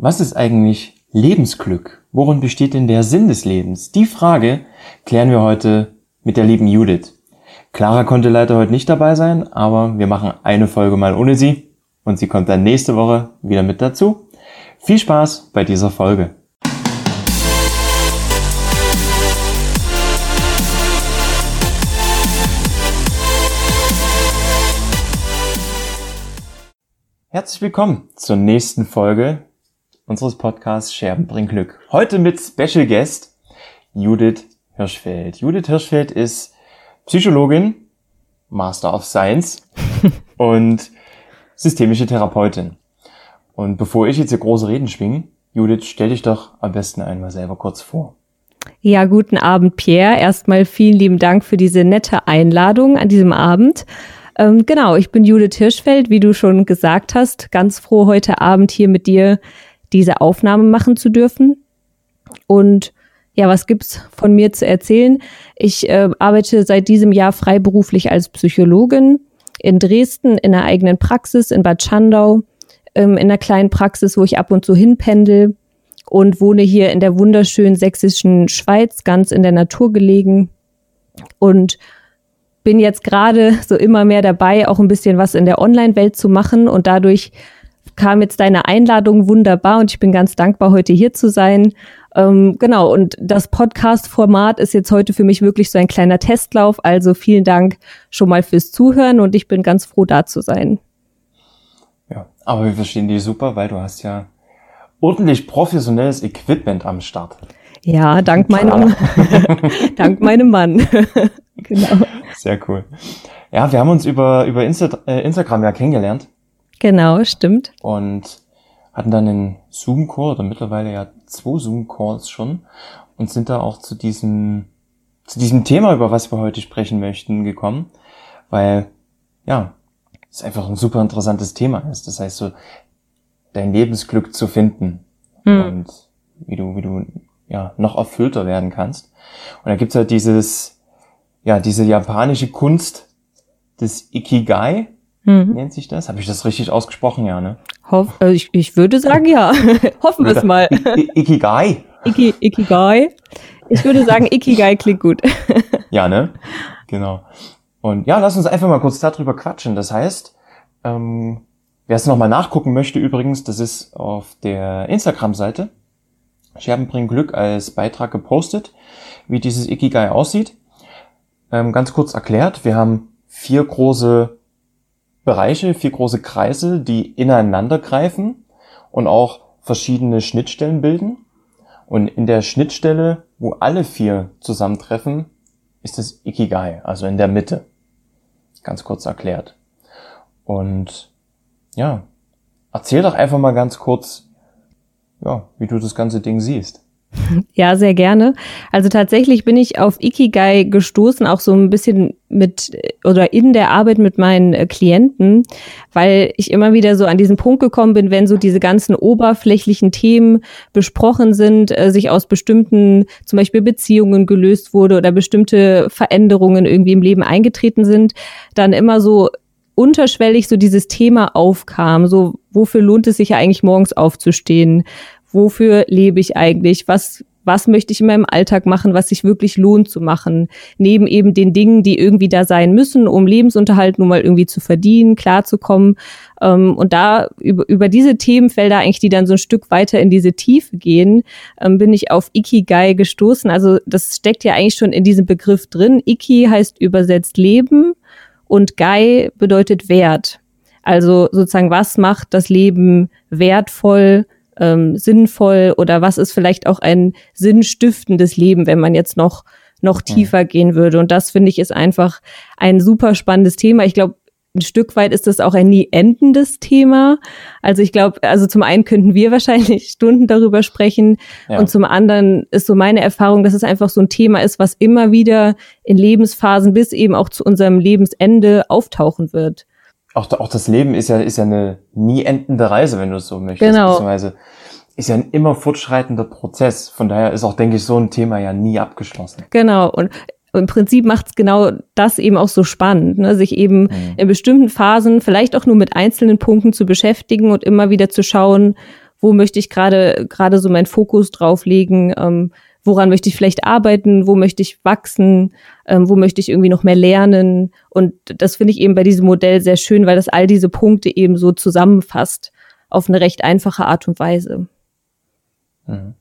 Was ist eigentlich Lebensglück? Worin besteht denn der Sinn des Lebens? Die Frage klären wir heute mit der lieben Judith. Clara konnte leider heute nicht dabei sein, aber wir machen eine Folge mal ohne sie und sie kommt dann nächste Woche wieder mit dazu. Viel Spaß bei dieser Folge. Herzlich willkommen zur nächsten Folge unseres Podcasts Scherben bringen Glück. Heute mit Special Guest Judith Hirschfeld. Judith Hirschfeld ist Psychologin, Master of Science und systemische Therapeutin. Und bevor ich jetzt hier große Reden schwinge, Judith, stell dich doch am besten einmal selber kurz vor. Ja, guten Abend, Pierre. Erstmal vielen lieben Dank für diese nette Einladung an diesem Abend. Ähm, genau, ich bin Judith Hirschfeld, wie du schon gesagt hast. Ganz froh, heute Abend hier mit dir diese Aufnahme machen zu dürfen. Und ja, was gibt's von mir zu erzählen? Ich äh, arbeite seit diesem Jahr freiberuflich als Psychologin in Dresden in einer eigenen Praxis in Bad Schandau, ähm, in einer kleinen Praxis, wo ich ab und zu hinpendel und wohne hier in der wunderschönen sächsischen Schweiz, ganz in der Natur gelegen und bin jetzt gerade so immer mehr dabei, auch ein bisschen was in der Online-Welt zu machen und dadurch kam jetzt deine Einladung wunderbar und ich bin ganz dankbar, heute hier zu sein. Ähm, genau, und das Podcast-Format ist jetzt heute für mich wirklich so ein kleiner Testlauf. Also vielen Dank schon mal fürs Zuhören und ich bin ganz froh, da zu sein. Ja, aber wir verstehen dich super, weil du hast ja ordentlich professionelles Equipment am Start. Ja, dank meinem, dank meinem Mann. genau. Sehr cool. Ja, wir haben uns über, über Insta äh, Instagram ja kennengelernt. Genau, stimmt. Und hatten dann einen Zoom-Call oder mittlerweile ja zwei Zoom-Calls schon und sind da auch zu diesem, zu diesem Thema, über was wir heute sprechen möchten, gekommen, weil, ja, es einfach ein super interessantes Thema ist. Das heißt so, dein Lebensglück zu finden hm. und wie du, wie du, ja, noch erfüllter werden kannst. Und da gibt's halt dieses, ja, diese japanische Kunst des Ikigai, mhm. nennt sich das. Habe ich das richtig ausgesprochen, ja, ne? Hoff, äh, ich, ich würde sagen, ja. Hoffen wir es mal. I Ikigai. Iki, Ikigai. Ich würde sagen, Ikigai klingt gut. ja, ne? Genau. Und ja, lass uns einfach mal kurz darüber quatschen. Das heißt, ähm, wer es nochmal nachgucken möchte übrigens, das ist auf der Instagram-Seite. Scherben bringen Glück als Beitrag gepostet, wie dieses Ikigai aussieht. Ähm, ganz kurz erklärt, wir haben vier große Bereiche, vier große Kreise, die ineinander greifen und auch verschiedene Schnittstellen bilden. Und in der Schnittstelle, wo alle vier zusammentreffen, ist das Ikigai, also in der Mitte. Ganz kurz erklärt. Und ja, erzähl doch einfach mal ganz kurz, ja, wie du das ganze Ding siehst. Ja, sehr gerne. Also tatsächlich bin ich auf Ikigai gestoßen, auch so ein bisschen mit oder in der Arbeit mit meinen äh, Klienten, weil ich immer wieder so an diesen Punkt gekommen bin, wenn so diese ganzen oberflächlichen Themen besprochen sind, äh, sich aus bestimmten zum Beispiel Beziehungen gelöst wurde oder bestimmte Veränderungen irgendwie im Leben eingetreten sind, dann immer so unterschwellig so dieses Thema aufkam, so wofür lohnt es sich ja eigentlich morgens aufzustehen? Wofür lebe ich eigentlich, was, was möchte ich in meinem Alltag machen, was sich wirklich lohnt zu machen, neben eben den Dingen, die irgendwie da sein müssen, um Lebensunterhalt nun mal irgendwie zu verdienen, klarzukommen. Ähm, und da über, über diese Themenfelder eigentlich, die dann so ein Stück weiter in diese Tiefe gehen, ähm, bin ich auf Ikigai gestoßen. Also das steckt ja eigentlich schon in diesem Begriff drin. Iki heißt übersetzt Leben und Gai bedeutet Wert. Also sozusagen, was macht das Leben wertvoll, ähm, sinnvoll oder was ist vielleicht auch ein sinnstiftendes Leben, wenn man jetzt noch noch tiefer mhm. gehen würde. Und das finde ich ist einfach ein super spannendes Thema. Ich glaube, ein Stück weit ist das auch ein nie endendes Thema. Also ich glaube, also zum einen könnten wir wahrscheinlich Stunden darüber sprechen ja. und zum anderen ist so meine Erfahrung, dass es einfach so ein Thema ist, was immer wieder in Lebensphasen bis eben auch zu unserem Lebensende auftauchen wird auch, auch das Leben ist ja, ist ja eine nie endende Reise, wenn du es so möchtest. Genau. Beziehungsweise ist ja ein immer fortschreitender Prozess. Von daher ist auch, denke ich, so ein Thema ja nie abgeschlossen. Genau. Und im Prinzip macht es genau das eben auch so spannend, ne? sich eben mhm. in bestimmten Phasen vielleicht auch nur mit einzelnen Punkten zu beschäftigen und immer wieder zu schauen, wo möchte ich gerade gerade so meinen Fokus drauflegen, ähm, woran möchte ich vielleicht arbeiten, wo möchte ich wachsen, ähm, wo möchte ich irgendwie noch mehr lernen. Und das finde ich eben bei diesem Modell sehr schön, weil das all diese Punkte eben so zusammenfasst auf eine recht einfache Art und Weise. Mhm.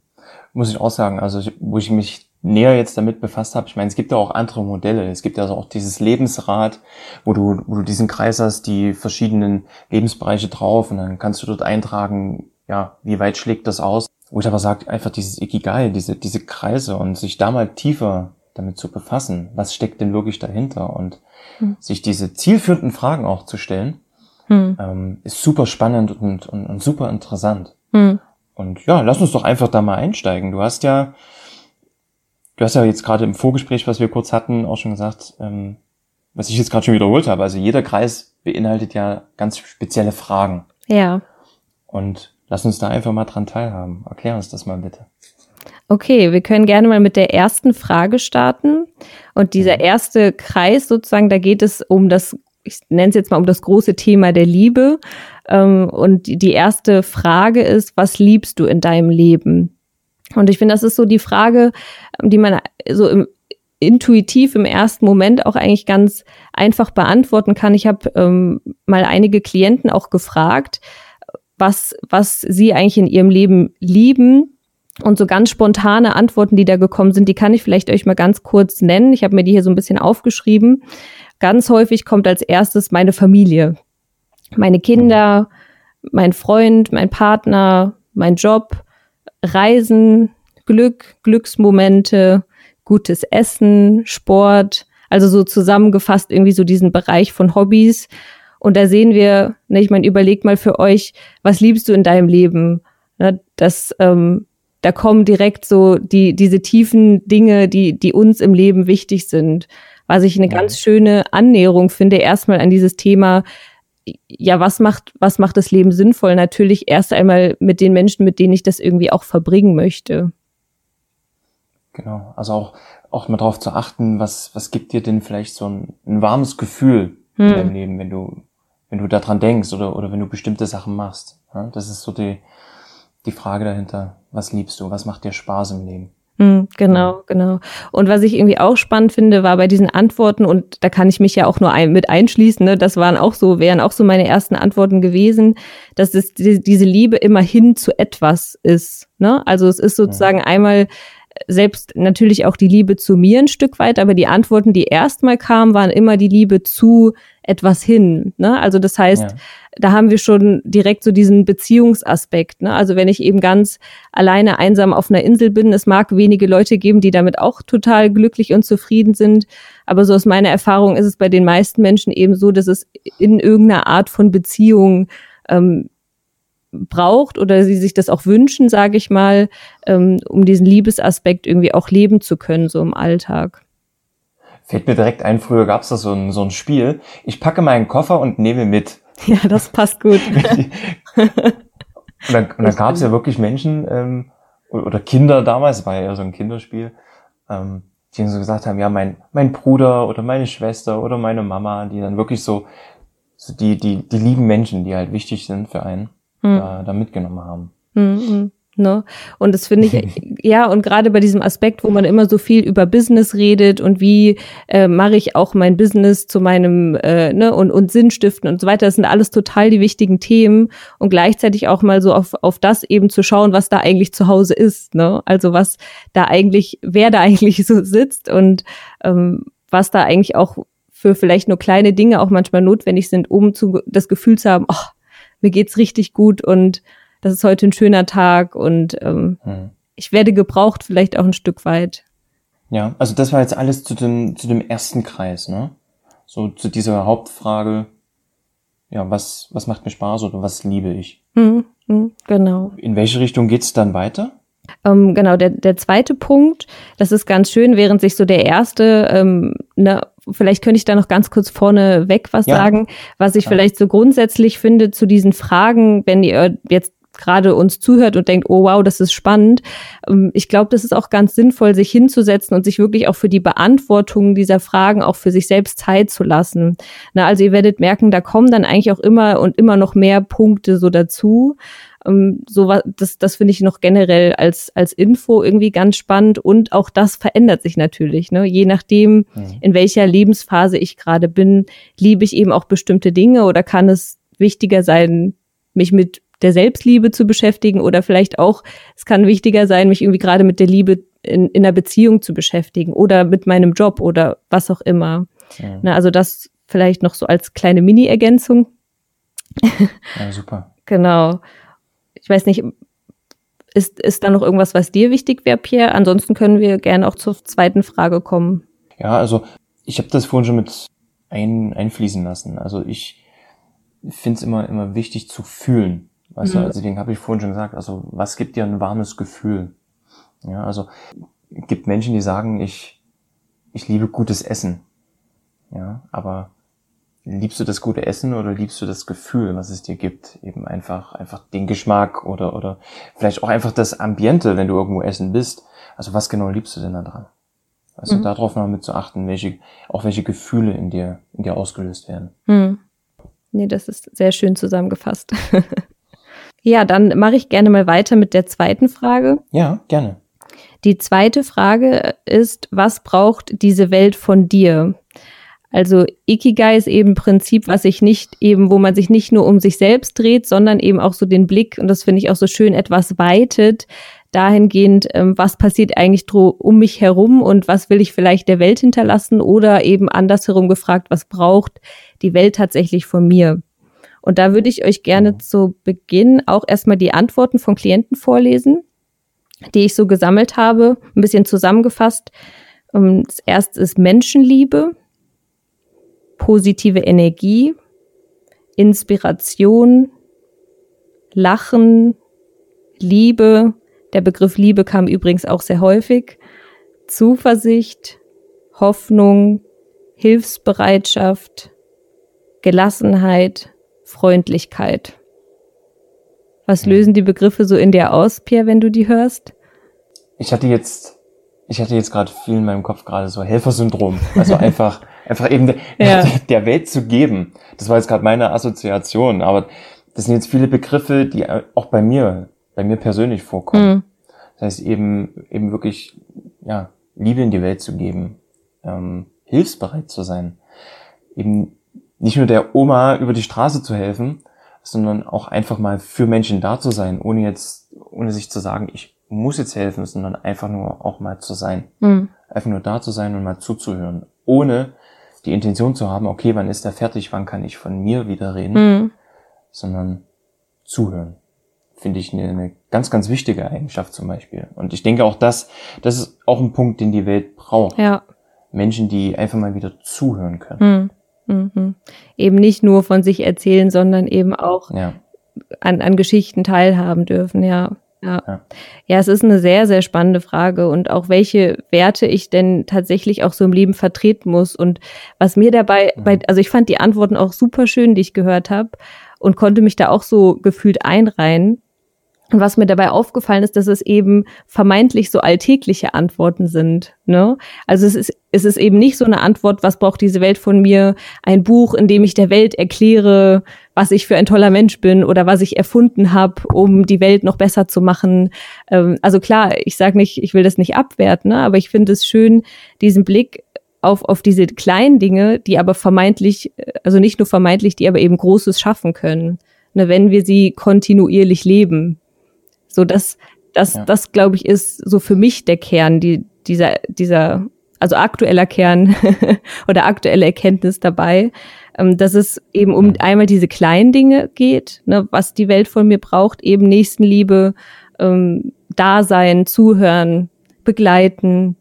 Muss ich auch sagen, also wo ich mich näher jetzt damit befasst habe, ich meine, es gibt ja auch andere Modelle. Es gibt ja also auch dieses Lebensrad, wo du, wo du diesen Kreis hast, die verschiedenen Lebensbereiche drauf und dann kannst du dort eintragen, ja, wie weit schlägt das aus? Wo ich aber sage, einfach dieses Ikigai, diese, diese Kreise und sich da mal tiefer damit zu befassen, was steckt denn wirklich dahinter und hm. sich diese zielführenden Fragen auch zu stellen, hm. ähm, ist super spannend und, und, und super interessant. Hm. Und ja, lass uns doch einfach da mal einsteigen. Du hast ja, du hast ja jetzt gerade im Vorgespräch, was wir kurz hatten, auch schon gesagt, ähm, was ich jetzt gerade schon wiederholt habe. Also jeder Kreis beinhaltet ja ganz spezielle Fragen. Ja. Und Lass uns da einfach mal dran teilhaben. Erklär uns das mal bitte. Okay, wir können gerne mal mit der ersten Frage starten. Und dieser mhm. erste Kreis sozusagen, da geht es um das, ich nenne es jetzt mal um das große Thema der Liebe. Ähm, und die erste Frage ist, was liebst du in deinem Leben? Und ich finde, das ist so die Frage, die man so im, intuitiv im ersten Moment auch eigentlich ganz einfach beantworten kann. Ich habe ähm, mal einige Klienten auch gefragt, was, was sie eigentlich in ihrem Leben lieben. Und so ganz spontane Antworten, die da gekommen sind, die kann ich vielleicht euch mal ganz kurz nennen. Ich habe mir die hier so ein bisschen aufgeschrieben. Ganz häufig kommt als erstes meine Familie. Meine Kinder, mein Freund, mein Partner, mein Job, Reisen, Glück, Glücksmomente, gutes Essen, Sport. Also so zusammengefasst irgendwie so diesen Bereich von Hobbys, und da sehen wir, ne, ich meine, überlegt mal für euch, was liebst du in deinem Leben? Ne, das, ähm, da kommen direkt so die, diese tiefen Dinge, die, die uns im Leben wichtig sind. Was ich eine ganz schöne Annäherung finde, erstmal an dieses Thema, ja, was macht, was macht das Leben sinnvoll? Natürlich erst einmal mit den Menschen, mit denen ich das irgendwie auch verbringen möchte. Genau, also auch, auch mal darauf zu achten, was, was gibt dir denn vielleicht so ein, ein warmes Gefühl hm. in deinem Leben, wenn du, wenn du daran denkst oder, oder wenn du bestimmte Sachen machst. Ja, das ist so die, die Frage dahinter. Was liebst du? Was macht dir Spaß im Leben? Mm, genau, genau. Und was ich irgendwie auch spannend finde, war bei diesen Antworten, und da kann ich mich ja auch nur ein, mit einschließen, ne, das waren auch so, wären auch so meine ersten Antworten gewesen, dass es die, diese Liebe immer hin zu etwas ist. Ne? Also es ist sozusagen ja. einmal selbst natürlich auch die Liebe zu mir ein Stück weit, aber die Antworten, die erstmal kamen, waren immer die Liebe zu etwas hin. Ne? Also das heißt, ja. da haben wir schon direkt so diesen Beziehungsaspekt. Ne? Also wenn ich eben ganz alleine einsam auf einer Insel bin, es mag wenige Leute geben, die damit auch total glücklich und zufrieden sind. Aber so aus meiner Erfahrung ist es bei den meisten Menschen eben so, dass es in irgendeiner Art von Beziehung ähm, braucht oder sie sich das auch wünschen, sage ich mal, ähm, um diesen Liebesaspekt irgendwie auch leben zu können, so im Alltag. Fällt mir direkt ein, früher gab es da so ein, so ein Spiel. Ich packe meinen Koffer und nehme mit. Ja, das passt gut. und dann, dann gab es ja wirklich Menschen ähm, oder Kinder damals, war ja eher so ein Kinderspiel, ähm, die dann so gesagt haben, ja, mein, mein Bruder oder meine Schwester oder meine Mama, die dann wirklich so, so die, die, die lieben Menschen, die halt wichtig sind für einen hm. da, da mitgenommen haben. Hm, Ne? Und das finde ich, ja, und gerade bei diesem Aspekt, wo man immer so viel über Business redet und wie äh, mache ich auch mein Business zu meinem, äh, ne, und, und Sinnstiften und so weiter, das sind alles total die wichtigen Themen und gleichzeitig auch mal so auf, auf das eben zu schauen, was da eigentlich zu Hause ist, ne? Also was da eigentlich, wer da eigentlich so sitzt und ähm, was da eigentlich auch für vielleicht nur kleine Dinge auch manchmal notwendig sind, um zu, das Gefühl zu haben, oh, mir geht's richtig gut und das ist heute ein schöner Tag und ähm, hm. ich werde gebraucht vielleicht auch ein Stück weit. Ja, also das war jetzt alles zu dem, zu dem ersten Kreis, ne? So zu dieser Hauptfrage, ja, was, was macht mir Spaß oder was liebe ich? Hm, hm, genau. In welche Richtung geht's dann weiter? Ähm, genau, der, der zweite Punkt, das ist ganz schön, während sich so der erste ähm, ne, vielleicht könnte ich da noch ganz kurz vorne weg was ja. sagen, was ich ja. vielleicht so grundsätzlich finde zu diesen Fragen, wenn ihr jetzt gerade uns zuhört und denkt, oh wow, das ist spannend. Ähm, ich glaube, das ist auch ganz sinnvoll, sich hinzusetzen und sich wirklich auch für die Beantwortung dieser Fragen auch für sich selbst Zeit zu lassen. Na, also ihr werdet merken, da kommen dann eigentlich auch immer und immer noch mehr Punkte so dazu. Ähm, so was, das, das finde ich noch generell als, als Info irgendwie ganz spannend und auch das verändert sich natürlich. Ne? Je nachdem, mhm. in welcher Lebensphase ich gerade bin, liebe ich eben auch bestimmte Dinge oder kann es wichtiger sein, mich mit der Selbstliebe zu beschäftigen oder vielleicht auch, es kann wichtiger sein, mich irgendwie gerade mit der Liebe in, in einer Beziehung zu beschäftigen oder mit meinem Job oder was auch immer. Ja. Na, also das vielleicht noch so als kleine Mini-Ergänzung. Ja, super. genau. Ich weiß nicht, ist, ist da noch irgendwas, was dir wichtig wäre, Pierre? Ansonsten können wir gerne auch zur zweiten Frage kommen. Ja, also ich habe das vorhin schon mit ein, einfließen lassen. Also ich finde es immer, immer wichtig zu fühlen. Weißt mhm. du, also deswegen habe ich vorhin schon gesagt, also was gibt dir ein warmes Gefühl? Ja, also gibt Menschen, die sagen, ich, ich liebe gutes Essen. Ja, aber liebst du das gute Essen oder liebst du das Gefühl, was es dir gibt? Eben einfach, einfach den Geschmack oder, oder vielleicht auch einfach das Ambiente, wenn du irgendwo essen bist. Also was genau liebst du denn da dran? Also mhm. darauf mal mit zu achten, welche, auch welche Gefühle in dir, in dir ausgelöst werden. Mhm. Nee, das ist sehr schön zusammengefasst. ja, dann mache ich gerne mal weiter mit der zweiten Frage. Ja, gerne. Die zweite Frage ist, was braucht diese Welt von dir? Also Ikigai ist eben ein Prinzip, was sich nicht eben, wo man sich nicht nur um sich selbst dreht, sondern eben auch so den Blick, und das finde ich auch so schön, etwas weitet, dahingehend, ähm, was passiert eigentlich um mich herum und was will ich vielleicht der Welt hinterlassen oder eben andersherum gefragt, was braucht die Welt tatsächlich von mir? Und da würde ich euch gerne mhm. zu Beginn auch erstmal die Antworten von Klienten vorlesen, die ich so gesammelt habe, ein bisschen zusammengefasst. Ähm, das erste ist Menschenliebe positive Energie, Inspiration, Lachen, Liebe. Der Begriff Liebe kam übrigens auch sehr häufig. Zuversicht, Hoffnung, Hilfsbereitschaft, Gelassenheit, Freundlichkeit. Was lösen die Begriffe so in dir aus, Pierre, wenn du die hörst? Ich hatte jetzt, ich hatte jetzt gerade viel in meinem Kopf gerade so Helfersyndrom. Also einfach einfach eben ja. der Welt zu geben. Das war jetzt gerade meine Assoziation, aber das sind jetzt viele Begriffe, die auch bei mir, bei mir persönlich vorkommen. Mhm. Das heißt eben, eben wirklich, ja, Liebe in die Welt zu geben, ähm, hilfsbereit zu sein, eben nicht nur der Oma über die Straße zu helfen, sondern auch einfach mal für Menschen da zu sein, ohne jetzt, ohne sich zu sagen, ich muss jetzt helfen, sondern einfach nur auch mal zu sein. Mhm. Einfach nur da zu sein und mal zuzuhören, ohne die Intention zu haben, okay, wann ist er fertig, wann kann ich von mir wieder reden, mhm. sondern zuhören. Finde ich eine, eine, ganz, ganz wichtige Eigenschaft zum Beispiel. Und ich denke auch, das, das ist auch ein Punkt, den die Welt braucht. Ja. Menschen, die einfach mal wieder zuhören können. Mhm. Mhm. Eben nicht nur von sich erzählen, sondern eben auch ja. an, an Geschichten teilhaben dürfen, ja. Ja. ja. ja, es ist eine sehr, sehr spannende Frage und auch welche Werte ich denn tatsächlich auch so im Leben vertreten muss und was mir dabei, mhm. bei, also ich fand die Antworten auch super schön, die ich gehört habe und konnte mich da auch so gefühlt einreihen. Und was mir dabei aufgefallen ist, dass es eben vermeintlich so alltägliche Antworten sind. Ne? Also es ist, es ist eben nicht so eine Antwort, was braucht diese Welt von mir? Ein Buch, in dem ich der Welt erkläre, was ich für ein toller Mensch bin oder was ich erfunden habe, um die Welt noch besser zu machen. Ähm, also klar, ich sage nicht, ich will das nicht abwerten, ne? aber ich finde es schön, diesen Blick auf, auf diese kleinen Dinge, die aber vermeintlich, also nicht nur vermeintlich, die aber eben Großes schaffen können, ne, wenn wir sie kontinuierlich leben. So, das, das, ja. das glaube ich, ist so für mich der Kern, die, dieser, dieser, also aktueller Kern oder aktuelle Erkenntnis dabei, dass es eben um einmal diese kleinen Dinge geht, ne, was die Welt von mir braucht, eben Nächstenliebe, ähm, Dasein, Zuhören, Begleiten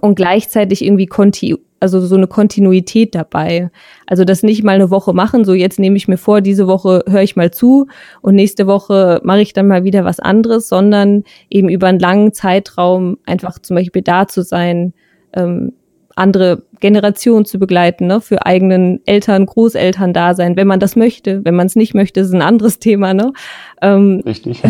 und gleichzeitig irgendwie konti also so eine Kontinuität dabei. Also das nicht mal eine Woche machen, so jetzt nehme ich mir vor, diese Woche höre ich mal zu und nächste Woche mache ich dann mal wieder was anderes, sondern eben über einen langen Zeitraum einfach zum Beispiel da zu sein, ähm, andere Generationen zu begleiten, ne? für eigenen Eltern, Großeltern da sein, wenn man das möchte. Wenn man es nicht möchte, ist ein anderes Thema. Ne? Ähm, Richtig.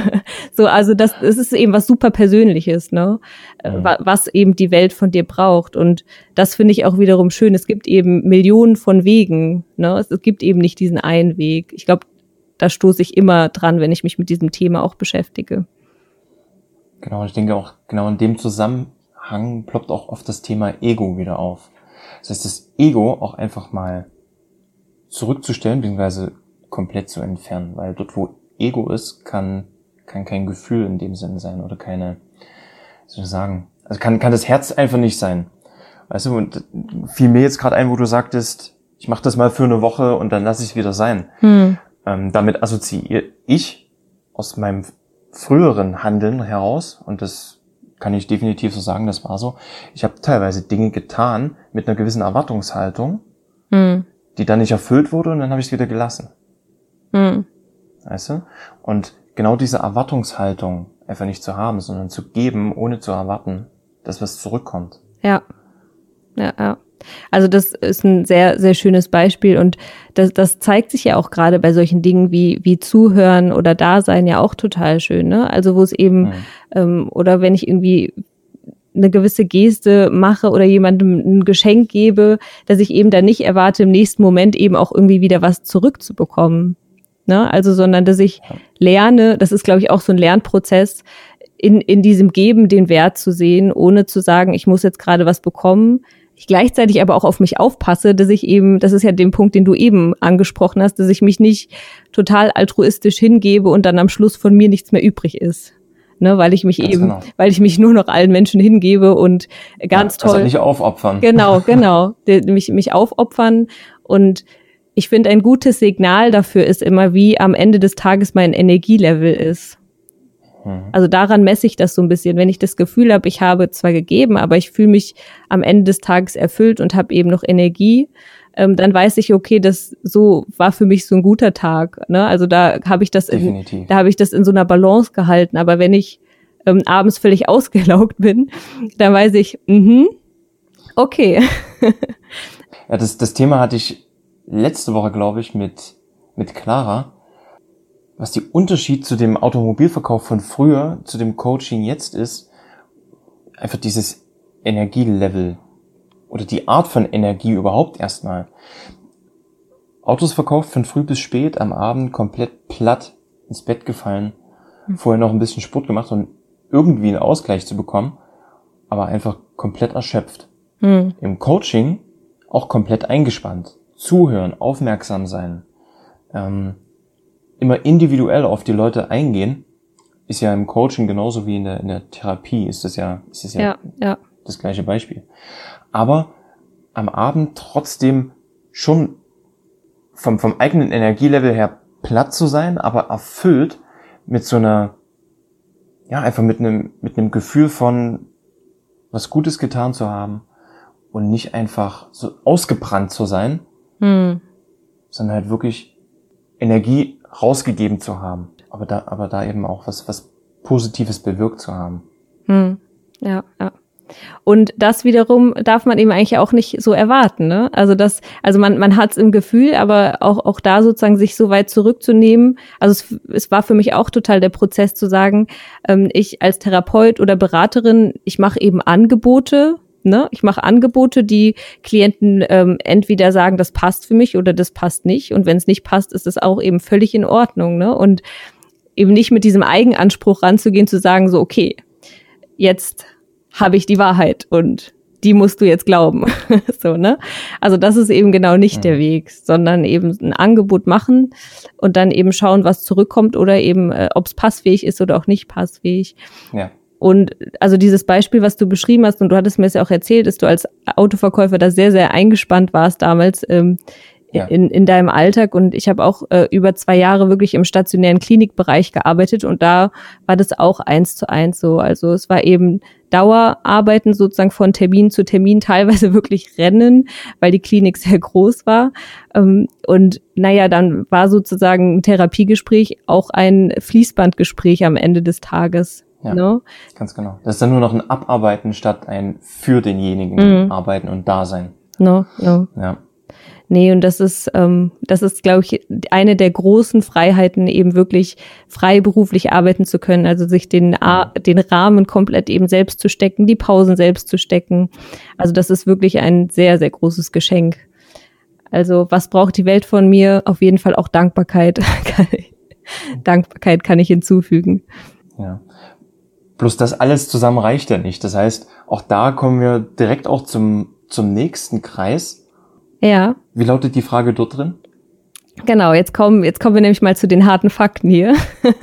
so, also das, das ist eben was super Persönliches, ne? Ja. was eben die Welt von dir braucht. Und das finde ich auch wiederum schön. Es gibt eben Millionen von Wegen. Ne? Es, gibt eben nicht diesen einen Weg. Ich glaube, da stoße ich immer dran, wenn ich mich mit diesem Thema auch beschäftige. Genau, ich denke auch, genau in dem Zusammenhang ploppt auch oft das Thema Ego wieder auf. Das heißt, das Ego auch einfach mal zurückzustellen, beziehungsweise komplett zu entfernen, weil dort, wo Ego ist, kann, kann kein Gefühl in dem Sinne sein oder keine, wie soll ich sagen, also kann, kann das Herz einfach nicht sein. Weißt du, und fiel mir jetzt gerade ein, wo du sagtest, ich mache das mal für eine Woche und dann lasse ich es wieder sein. Hm. Ähm, damit assoziiere ich aus meinem früheren Handeln heraus, und das kann ich definitiv so sagen, das war so, ich habe teilweise Dinge getan mit einer gewissen Erwartungshaltung, hm. die dann nicht erfüllt wurde und dann habe ich es wieder gelassen. Hm. Weißt du? Und genau diese Erwartungshaltung einfach nicht zu haben, sondern zu geben, ohne zu erwarten, dass was zurückkommt. Ja. Ja, ja. Also das ist ein sehr, sehr schönes Beispiel und das, das zeigt sich ja auch gerade bei solchen Dingen wie, wie Zuhören oder Dasein ja auch total schön. Ne? Also wo es eben, mhm. ähm, oder wenn ich irgendwie eine gewisse Geste mache oder jemandem ein Geschenk gebe, dass ich eben dann nicht erwarte, im nächsten Moment eben auch irgendwie wieder was zurückzubekommen. Ne? Also, sondern dass ich lerne, das ist, glaube ich, auch so ein Lernprozess, in, in diesem Geben den Wert zu sehen, ohne zu sagen, ich muss jetzt gerade was bekommen. Ich gleichzeitig aber auch auf mich aufpasse, dass ich eben, das ist ja den Punkt, den du eben angesprochen hast, dass ich mich nicht total altruistisch hingebe und dann am Schluss von mir nichts mehr übrig ist. Ne, weil ich mich ganz eben, genau. weil ich mich nur noch allen Menschen hingebe und ganz ja, toll. Also nicht aufopfern. Genau, genau. mich, mich aufopfern und ich finde, ein gutes Signal dafür ist immer, wie am Ende des Tages mein Energielevel ist. Mhm. Also daran messe ich das so ein bisschen. Wenn ich das Gefühl habe, ich habe zwar gegeben, aber ich fühle mich am Ende des Tages erfüllt und habe eben noch Energie, ähm, dann weiß ich, okay, das so war für mich so ein guter Tag. Ne? Also da habe ich das, in, da habe ich das in so einer Balance gehalten. Aber wenn ich ähm, abends völlig ausgelaugt bin, dann weiß ich, mhm, okay. ja, das, das Thema hatte ich letzte Woche, glaube ich, mit, mit Clara, was die Unterschied zu dem Automobilverkauf von früher, zu dem Coaching jetzt ist, einfach dieses Energielevel oder die Art von Energie überhaupt erstmal. Autos verkauft von früh bis spät, am Abend komplett platt ins Bett gefallen, mhm. vorher noch ein bisschen Sport gemacht und irgendwie einen Ausgleich zu bekommen, aber einfach komplett erschöpft. Mhm. Im Coaching auch komplett eingespannt zuhören, aufmerksam sein, ähm, immer individuell auf die Leute eingehen, ist ja im Coaching genauso wie in der, in der Therapie, ist das ja, ist das ja, ja, ja. das gleiche Beispiel. Aber am Abend trotzdem schon vom, vom eigenen Energielevel her platt zu sein, aber erfüllt mit so einer, ja, einfach mit einem, mit einem Gefühl von was Gutes getan zu haben und nicht einfach so ausgebrannt zu sein, hm. sondern halt wirklich Energie rausgegeben zu haben, aber da, aber da eben auch was, was Positives bewirkt zu haben. Hm. Ja, ja. Und das wiederum darf man eben eigentlich auch nicht so erwarten. Ne? Also das, also man, man hat es im Gefühl, aber auch, auch da sozusagen sich so weit zurückzunehmen. Also es, es war für mich auch total der Prozess zu sagen, ähm, ich als Therapeut oder Beraterin, ich mache eben Angebote Ne? Ich mache Angebote, die Klienten ähm, entweder sagen, das passt für mich oder das passt nicht. Und wenn es nicht passt, ist es auch eben völlig in Ordnung. Ne? Und eben nicht mit diesem Eigenanspruch ranzugehen, zu sagen, so, okay, jetzt habe ich die Wahrheit und die musst du jetzt glauben. so, ne? Also das ist eben genau nicht mhm. der Weg, sondern eben ein Angebot machen und dann eben schauen, was zurückkommt oder eben, äh, ob es passfähig ist oder auch nicht passfähig. Ja. Und also dieses Beispiel, was du beschrieben hast, und du hattest mir es ja auch erzählt, dass du als Autoverkäufer da sehr, sehr eingespannt warst damals ähm, ja. in, in deinem Alltag. Und ich habe auch äh, über zwei Jahre wirklich im stationären Klinikbereich gearbeitet und da war das auch eins zu eins so. Also es war eben Dauerarbeiten sozusagen von Termin zu Termin, teilweise wirklich Rennen, weil die Klinik sehr groß war. Ähm, und naja, dann war sozusagen ein Therapiegespräch auch ein Fließbandgespräch am Ende des Tages. Ja, no? ganz genau. Das ist dann nur noch ein Abarbeiten statt ein für denjenigen mhm. arbeiten und da sein. No, no. Ja. Nee, und das ist, ähm, das ist, glaube ich, eine der großen Freiheiten, eben wirklich freiberuflich arbeiten zu können, also sich den, A den Rahmen komplett eben selbst zu stecken, die Pausen selbst zu stecken. Also das ist wirklich ein sehr, sehr großes Geschenk. Also was braucht die Welt von mir? Auf jeden Fall auch Dankbarkeit, Dankbarkeit kann ich hinzufügen. Ja. Plus das alles zusammen reicht ja nicht. Das heißt, auch da kommen wir direkt auch zum, zum nächsten Kreis. Ja. Wie lautet die Frage dort drin? Genau, jetzt kommen, jetzt kommen wir nämlich mal zu den harten Fakten hier.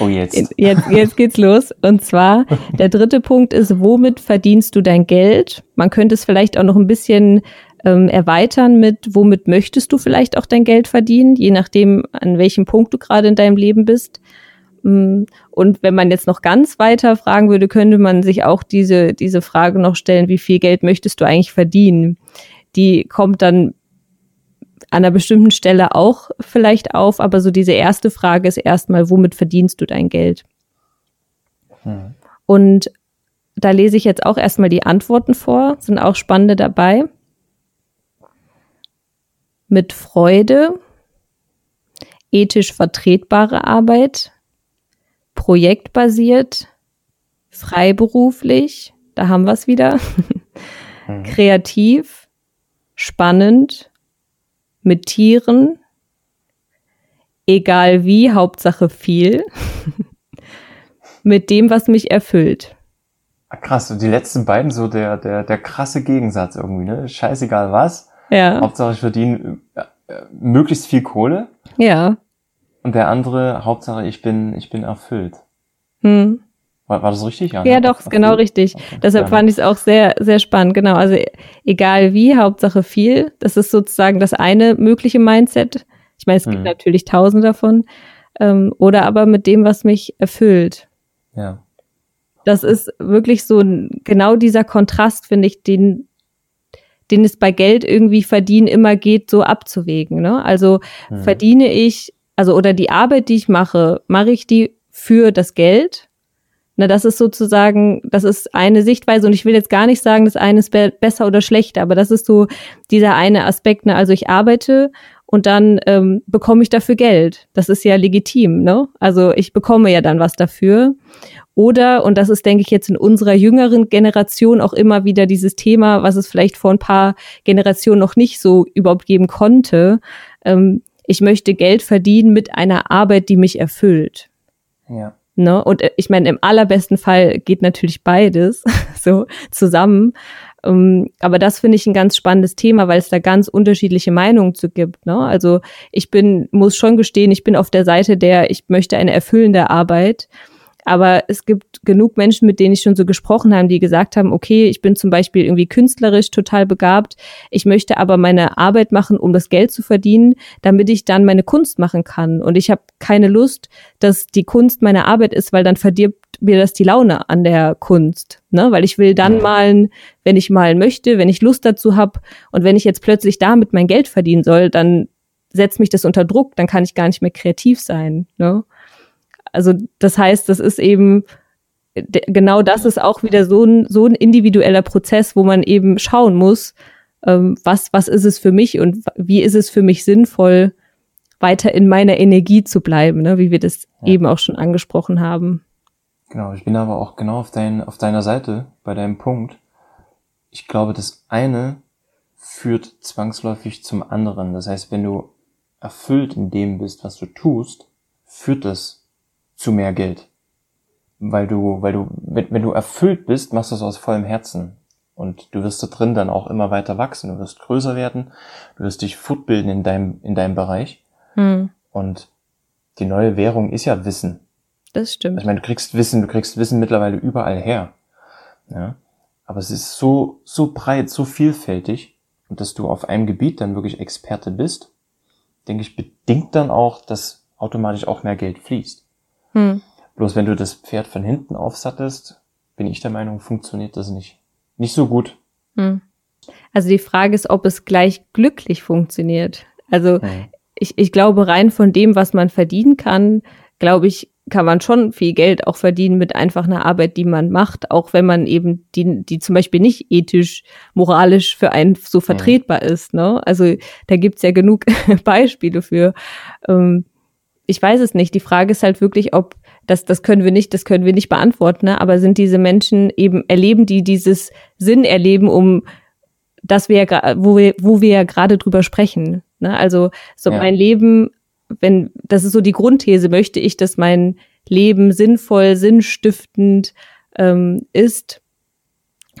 Oh, jetzt. Jetzt, jetzt geht's los. Und zwar, der dritte Punkt ist, womit verdienst du dein Geld? Man könnte es vielleicht auch noch ein bisschen ähm, erweitern mit, womit möchtest du vielleicht auch dein Geld verdienen, je nachdem, an welchem Punkt du gerade in deinem Leben bist. Mm, und wenn man jetzt noch ganz weiter fragen würde, könnte man sich auch diese, diese Frage noch stellen, wie viel Geld möchtest du eigentlich verdienen? Die kommt dann an einer bestimmten Stelle auch vielleicht auf, aber so diese erste Frage ist erstmal, womit verdienst du dein Geld? Hm. Und da lese ich jetzt auch erstmal die Antworten vor, sind auch spannende dabei. Mit Freude, ethisch vertretbare Arbeit, projektbasiert, freiberuflich, da haben wir es wieder, mhm. kreativ, spannend, mit Tieren, egal wie, Hauptsache viel, mit dem, was mich erfüllt. Krass, und die letzten beiden so der, der, der krasse Gegensatz irgendwie, ne? Scheißegal was. Ja. Hauptsache ich verdiene äh, äh möglichst viel Kohle. Ja. Und der andere, Hauptsache ich bin, ich bin erfüllt. Hm. War, war das richtig? Ja, ja ne? doch, erfüllt? genau richtig. Okay. Deshalb ja. fand ich es auch sehr, sehr spannend. Genau, also egal wie, Hauptsache viel. Das ist sozusagen das eine mögliche Mindset. Ich meine, es gibt hm. natürlich tausend davon. Ähm, oder aber mit dem, was mich erfüllt. Ja. Das ist wirklich so genau dieser Kontrast, finde ich, den den es bei Geld irgendwie verdienen immer geht, so abzuwägen. Ne? Also hm. verdiene ich also oder die Arbeit, die ich mache, mache ich die für das Geld? Na, das ist sozusagen, das ist eine Sichtweise und ich will jetzt gar nicht sagen, das eine ist be besser oder schlechter, aber das ist so dieser eine Aspekt. Ne? Also ich arbeite und dann ähm, bekomme ich dafür Geld. Das ist ja legitim, ne? Also ich bekomme ja dann was dafür. Oder, und das ist, denke ich, jetzt in unserer jüngeren Generation auch immer wieder dieses Thema, was es vielleicht vor ein paar Generationen noch nicht so überhaupt geben konnte, ähm, ich möchte Geld verdienen mit einer Arbeit, die mich erfüllt. Ja. Ne? Und äh, ich meine, im allerbesten Fall geht natürlich beides so zusammen. Um, ähm, aber das finde ich ein ganz spannendes Thema, weil es da ganz unterschiedliche Meinungen zu gibt. Ne? Also ich bin, muss schon gestehen, ich bin auf der Seite der, ich möchte eine erfüllende Arbeit. Aber es gibt genug Menschen, mit denen ich schon so gesprochen habe, die gesagt haben, okay, ich bin zum Beispiel irgendwie künstlerisch total begabt. Ich möchte aber meine Arbeit machen, um das Geld zu verdienen, damit ich dann meine Kunst machen kann. Und ich habe keine Lust, dass die Kunst meine Arbeit ist, weil dann verdirbt mir das die Laune an der Kunst. Ne? Weil ich will dann malen, wenn ich malen möchte, wenn ich Lust dazu habe. Und wenn ich jetzt plötzlich damit mein Geld verdienen soll, dann setzt mich das unter Druck, dann kann ich gar nicht mehr kreativ sein. Ne? Also das heißt, das ist eben genau das ist auch wieder so ein, so ein individueller Prozess, wo man eben schauen muss, ähm, was, was ist es für mich und wie ist es für mich sinnvoll, weiter in meiner Energie zu bleiben, ne? wie wir das ja. eben auch schon angesprochen haben. Genau, ich bin aber auch genau auf, dein, auf deiner Seite bei deinem Punkt. Ich glaube, das eine führt zwangsläufig zum anderen. Das heißt, wenn du erfüllt in dem bist, was du tust, führt das zu mehr Geld. Weil du, weil du, wenn, wenn du erfüllt bist, machst du es aus vollem Herzen. Und du wirst da drin dann auch immer weiter wachsen. Du wirst größer werden. Du wirst dich fortbilden in deinem, in deinem Bereich. Hm. Und die neue Währung ist ja Wissen. Das stimmt. Ich meine, du kriegst Wissen, du kriegst Wissen mittlerweile überall her. Ja. Aber es ist so, so breit, so vielfältig. Und dass du auf einem Gebiet dann wirklich Experte bist, denke ich, bedingt dann auch, dass automatisch auch mehr Geld fließt. Hm. Bloß wenn du das Pferd von hinten aufsattelst, bin ich der Meinung, funktioniert das nicht. Nicht so gut. Hm. Also die Frage ist, ob es gleich glücklich funktioniert. Also hm. ich, ich glaube, rein von dem, was man verdienen kann, glaube ich, kann man schon viel Geld auch verdienen mit einfach einer Arbeit, die man macht, auch wenn man eben die, die zum Beispiel nicht ethisch, moralisch für einen so vertretbar ja. ist. Ne? Also da gibt's ja genug Beispiele für. Ähm, ich weiß es nicht. Die Frage ist halt wirklich, ob das, das können wir nicht, das können wir nicht beantworten, ne? aber sind diese Menschen eben, erleben die dieses Sinn erleben, um das wir ja, wo wir, wo wir ja gerade drüber sprechen. Ne? Also so ja. mein Leben wenn, das ist so die Grundthese, möchte ich, dass mein Leben sinnvoll, sinnstiftend ähm, ist.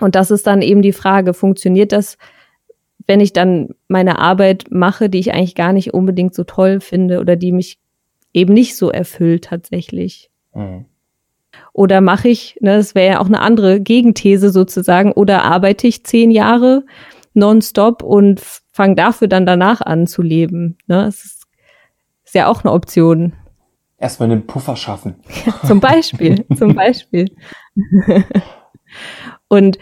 Und das ist dann eben die Frage, funktioniert das, wenn ich dann meine Arbeit mache, die ich eigentlich gar nicht unbedingt so toll finde oder die mich eben nicht so erfüllt tatsächlich? Mhm. Oder mache ich, ne, das wäre ja auch eine andere Gegenthese sozusagen, oder arbeite ich zehn Jahre nonstop und fange dafür dann danach an zu leben? Ne? Das ist, ist ja auch eine Option. Erstmal einen Puffer schaffen. zum Beispiel, zum Beispiel. und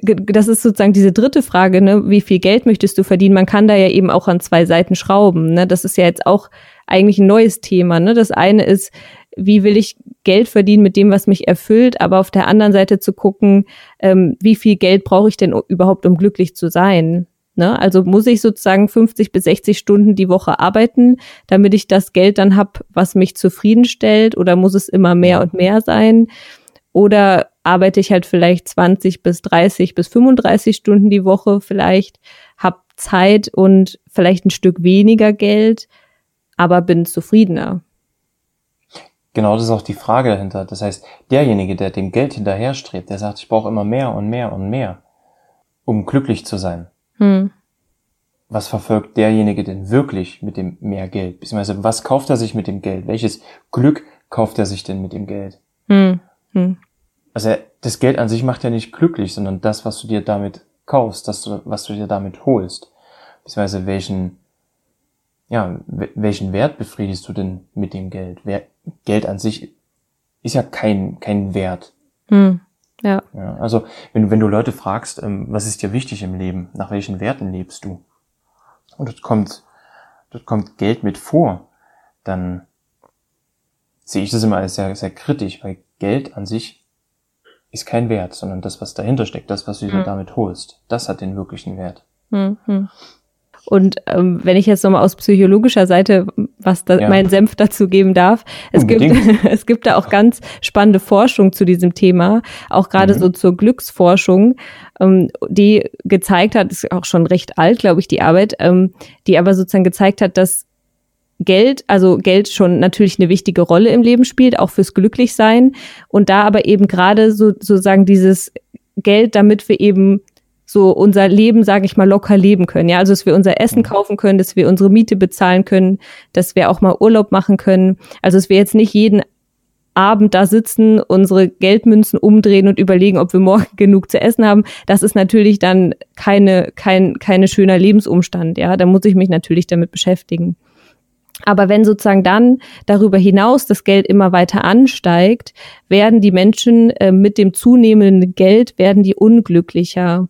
das ist sozusagen diese dritte Frage, ne? wie viel Geld möchtest du verdienen? Man kann da ja eben auch an zwei Seiten schrauben. Ne? Das ist ja jetzt auch eigentlich ein neues Thema. Ne? Das eine ist, wie will ich Geld verdienen mit dem, was mich erfüllt, aber auf der anderen Seite zu gucken, ähm, wie viel Geld brauche ich denn überhaupt, um glücklich zu sein? Ne? Also muss ich sozusagen 50 bis 60 Stunden die Woche arbeiten, damit ich das Geld dann hab, was mich zufriedenstellt, oder muss es immer mehr und mehr sein? Oder arbeite ich halt vielleicht 20 bis 30 bis 35 Stunden die Woche vielleicht, hab Zeit und vielleicht ein Stück weniger Geld, aber bin zufriedener. Genau, das ist auch die Frage dahinter. Das heißt, derjenige, der dem Geld hinterherstrebt, der sagt, ich brauche immer mehr und mehr und mehr, um glücklich zu sein. Hm. Was verfolgt derjenige denn wirklich mit dem mehr Geld? Beziehungsweise was kauft er sich mit dem Geld? Welches Glück kauft er sich denn mit dem Geld? Hm. Hm. Also das Geld an sich macht ja nicht glücklich, sondern das, was du dir damit kaufst, das, was du dir damit holst. Beziehungsweise welchen, ja, welchen Wert befriedigst du denn mit dem Geld? Wer, Geld an sich ist ja kein, kein Wert. Hm. Ja. ja. Also, wenn, wenn du Leute fragst, ähm, was ist dir wichtig im Leben, nach welchen Werten lebst du? Und dort kommt, dort kommt Geld mit vor, dann sehe ich das immer als sehr, sehr kritisch, weil Geld an sich ist kein Wert, sondern das, was dahinter steckt, das, was du dir hm. damit holst, das hat den wirklichen Wert. Hm, hm. Und ähm, wenn ich jetzt nochmal aus psychologischer Seite was da, ja. mein Senf dazu geben darf, es gibt, es gibt da auch ganz spannende Forschung zu diesem Thema, auch gerade mhm. so zur Glücksforschung, ähm, die gezeigt hat, ist auch schon recht alt, glaube ich, die Arbeit, ähm, die aber sozusagen gezeigt hat, dass Geld, also Geld schon natürlich eine wichtige Rolle im Leben spielt, auch fürs Glücklichsein. Und da aber eben gerade so, sozusagen dieses Geld, damit wir eben so unser Leben, sage ich mal, locker leben können. Ja, also dass wir unser Essen mhm. kaufen können, dass wir unsere Miete bezahlen können, dass wir auch mal Urlaub machen können. Also dass wir jetzt nicht jeden Abend da sitzen, unsere Geldmünzen umdrehen und überlegen, ob wir morgen genug zu essen haben. Das ist natürlich dann keine kein keine schöner Lebensumstand. Ja, da muss ich mich natürlich damit beschäftigen. Aber wenn sozusagen dann darüber hinaus das Geld immer weiter ansteigt, werden die Menschen äh, mit dem zunehmenden Geld werden die unglücklicher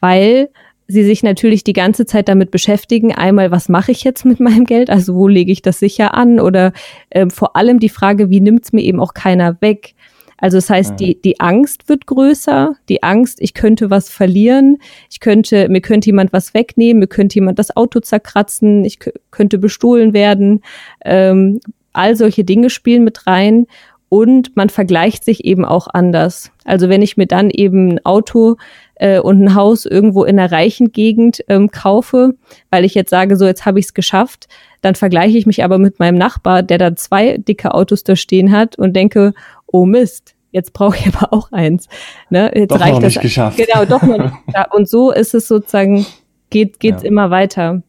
weil sie sich natürlich die ganze Zeit damit beschäftigen, einmal, was mache ich jetzt mit meinem Geld, also wo lege ich das sicher an oder äh, vor allem die Frage, wie nimmt es mir eben auch keiner weg. Also das heißt, mhm. die, die Angst wird größer, die Angst, ich könnte was verlieren, ich könnte, mir könnte jemand was wegnehmen, mir könnte jemand das Auto zerkratzen, ich könnte bestohlen werden. Ähm, all solche Dinge spielen mit rein und man vergleicht sich eben auch anders. Also wenn ich mir dann eben ein Auto äh, und ein Haus irgendwo in einer reichen Gegend ähm, kaufe, weil ich jetzt sage, so jetzt habe ich es geschafft, dann vergleiche ich mich aber mit meinem Nachbar, der da zwei dicke Autos da stehen hat und denke, oh Mist, jetzt brauche ich aber auch eins. Ne? Jetzt doch reicht noch nicht das. geschafft. Genau, doch noch nicht. Und so ist es sozusagen, geht geht's ja. immer weiter.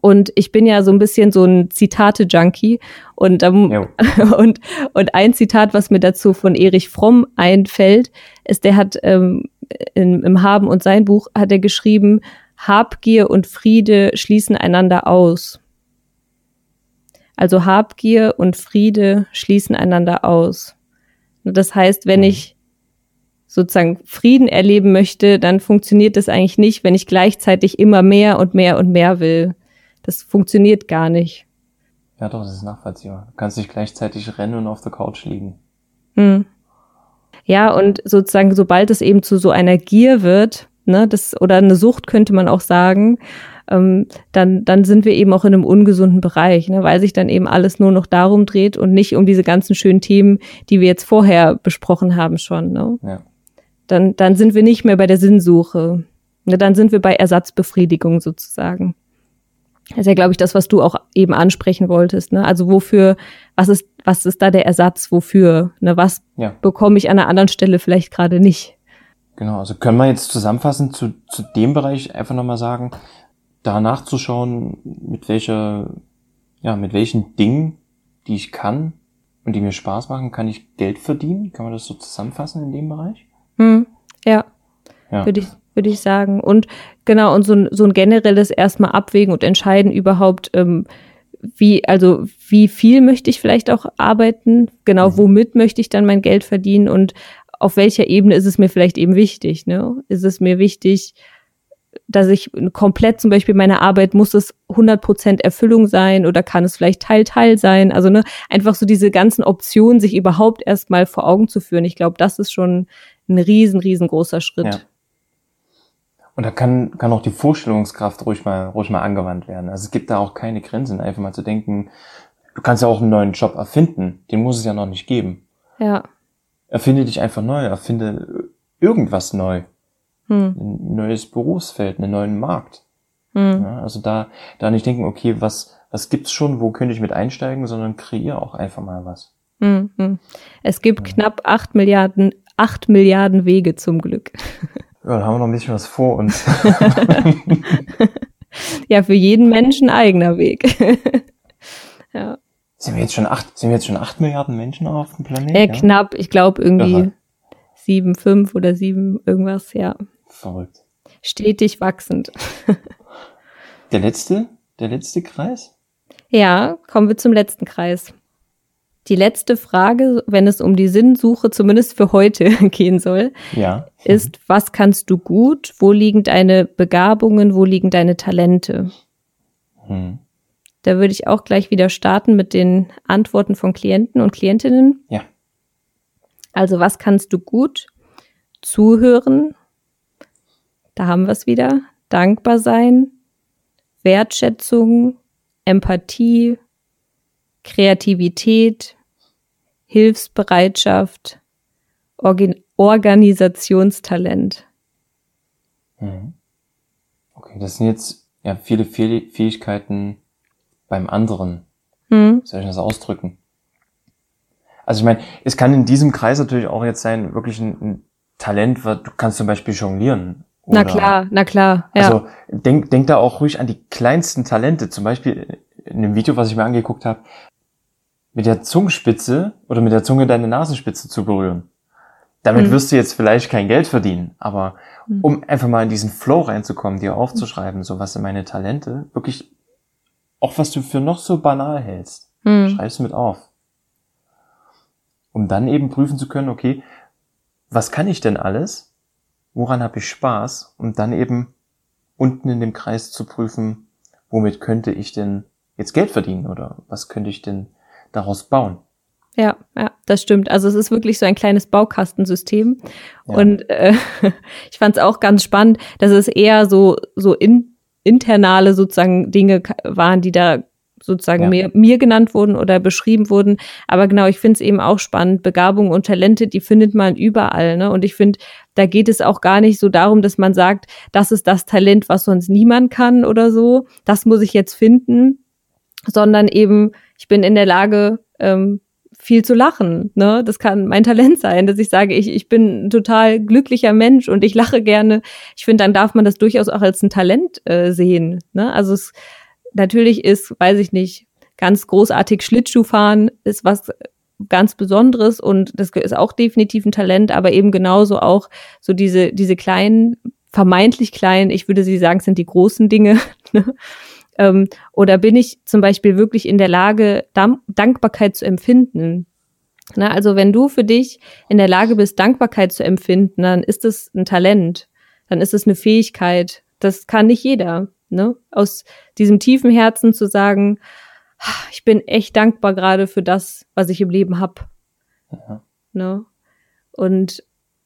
Und ich bin ja so ein bisschen so ein Zitate-Junkie. Und, ähm, und, und ein Zitat, was mir dazu von Erich Fromm einfällt, ist, der hat ähm, in, im Haben und sein Buch hat er geschrieben, Habgier und Friede schließen einander aus. Also Habgier und Friede schließen einander aus. Das heißt, wenn mhm. ich sozusagen Frieden erleben möchte, dann funktioniert das eigentlich nicht, wenn ich gleichzeitig immer mehr und mehr und mehr will. Das funktioniert gar nicht. Ja, doch, das ist nachvollziehbar. Du kannst nicht gleichzeitig rennen und auf der Couch liegen. Hm. Ja, und sozusagen, sobald es eben zu so einer Gier wird, ne, das, oder eine Sucht könnte man auch sagen, ähm, dann, dann sind wir eben auch in einem ungesunden Bereich, ne, weil sich dann eben alles nur noch darum dreht und nicht um diese ganzen schönen Themen, die wir jetzt vorher besprochen haben schon. Ne? Ja. Dann, dann sind wir nicht mehr bei der Sinnsuche. Ne, dann sind wir bei Ersatzbefriedigung sozusagen. Das ist ja, glaube ich, das, was du auch eben ansprechen wolltest. Ne? Also wofür, was ist, was ist da der Ersatz, wofür? Ne? Was ja. bekomme ich an einer anderen Stelle vielleicht gerade nicht? Genau, also können wir jetzt zusammenfassend zu, zu dem Bereich einfach nochmal sagen, da nachzuschauen, mit welcher, ja, mit welchen Dingen, die ich kann und die mir Spaß machen, kann ich Geld verdienen? Kann man das so zusammenfassen in dem Bereich? Hm, ja. ja. Würde ich, würde ich sagen. Und genau, und so ein, so ein generelles erstmal abwägen und entscheiden überhaupt, ähm, wie, also wie viel möchte ich vielleicht auch arbeiten, genau, mhm. womit möchte ich dann mein Geld verdienen und auf welcher Ebene ist es mir vielleicht eben wichtig, ne? Ist es mir wichtig, dass ich komplett zum Beispiel meine Arbeit, muss es 100% Erfüllung sein oder kann es vielleicht Teil, Teil sein? Also ne, einfach so diese ganzen Optionen sich überhaupt erstmal vor Augen zu führen. Ich glaube, das ist schon ein riesen, riesengroßer Schritt. Ja. Und da kann, kann auch die Vorstellungskraft ruhig mal, ruhig mal angewandt werden. Also es gibt da auch keine Grenzen, einfach mal zu denken, du kannst ja auch einen neuen Job erfinden. Den muss es ja noch nicht geben. Ja. Erfinde dich einfach neu, erfinde irgendwas neu. Hm. Ein neues Berufsfeld, einen neuen Markt. Hm. Ja, also da, da nicht denken, okay, was, was gibt's schon, wo könnte ich mit einsteigen, sondern kreiere auch einfach mal was. Hm, hm. Es gibt ja. knapp acht Milliarden, acht Milliarden Wege zum Glück. Ja, dann haben wir noch ein bisschen was vor uns. ja, für jeden Menschen eigener Weg. ja. Sind wir jetzt schon acht, sind wir jetzt schon acht Milliarden Menschen auf dem Planeten? Äh, ja? knapp, ich glaube irgendwie Aha. sieben, fünf oder sieben, irgendwas, ja. Verrückt. Stetig wachsend. der letzte, der letzte Kreis? Ja, kommen wir zum letzten Kreis. Die letzte Frage, wenn es um die Sinnsuche zumindest für heute gehen soll, ja. ist, was kannst du gut? Wo liegen deine Begabungen? Wo liegen deine Talente? Hm. Da würde ich auch gleich wieder starten mit den Antworten von Klienten und Klientinnen. Ja. Also, was kannst du gut? Zuhören. Da haben wir es wieder. Dankbar sein. Wertschätzung. Empathie. Kreativität, Hilfsbereitschaft, Organ Organisationstalent. Mhm. Okay, das sind jetzt ja viele Fähigkeiten beim anderen. Mhm. Wie soll ich das ausdrücken? Also ich meine, es kann in diesem Kreis natürlich auch jetzt sein, wirklich ein, ein Talent, du kannst zum Beispiel jonglieren. Oder, na klar, na klar. Ja. Also denk, denk da auch ruhig an die kleinsten Talente. Zum Beispiel in dem Video, was ich mir angeguckt habe, mit der Zungenspitze oder mit der Zunge deine Nasenspitze zu berühren. Damit mhm. wirst du jetzt vielleicht kein Geld verdienen, aber mhm. um einfach mal in diesen Flow reinzukommen, dir aufzuschreiben, so was sind meine Talente, wirklich auch was du für noch so banal hältst, mhm. schreibst mit auf. Um dann eben prüfen zu können, okay, was kann ich denn alles? Woran habe ich Spaß? Und dann eben unten in dem Kreis zu prüfen, womit könnte ich denn jetzt Geld verdienen oder was könnte ich denn daraus bauen. Ja, ja, das stimmt. Also es ist wirklich so ein kleines Baukastensystem. Ja. Und äh, ich fand es auch ganz spannend, dass es eher so, so in, internale sozusagen Dinge waren, die da sozusagen ja. mir, mir genannt wurden oder beschrieben wurden. Aber genau, ich finde es eben auch spannend. Begabung und Talente, die findet man überall. Ne? Und ich finde, da geht es auch gar nicht so darum, dass man sagt, das ist das Talent, was sonst niemand kann oder so. Das muss ich jetzt finden. Sondern eben, ich bin in der Lage, ähm, viel zu lachen. Ne? Das kann mein Talent sein, dass ich sage, ich, ich bin ein total glücklicher Mensch und ich lache gerne. Ich finde, dann darf man das durchaus auch als ein Talent äh, sehen. Ne? Also es natürlich ist, weiß ich nicht, ganz großartig Schlittschuh fahren ist was ganz Besonderes und das ist auch definitiv ein Talent, aber eben genauso auch so diese, diese kleinen, vermeintlich kleinen, ich würde sie sagen, sind die großen Dinge, ne? Ähm, oder bin ich zum Beispiel wirklich in der Lage, Dankbarkeit zu empfinden? Na, also wenn du für dich in der Lage bist, Dankbarkeit zu empfinden, dann ist es ein Talent, dann ist es eine Fähigkeit. Das kann nicht jeder. Ne? Aus diesem tiefen Herzen zu sagen, ich bin echt dankbar gerade für das, was ich im Leben hab. Ja. Ne? Und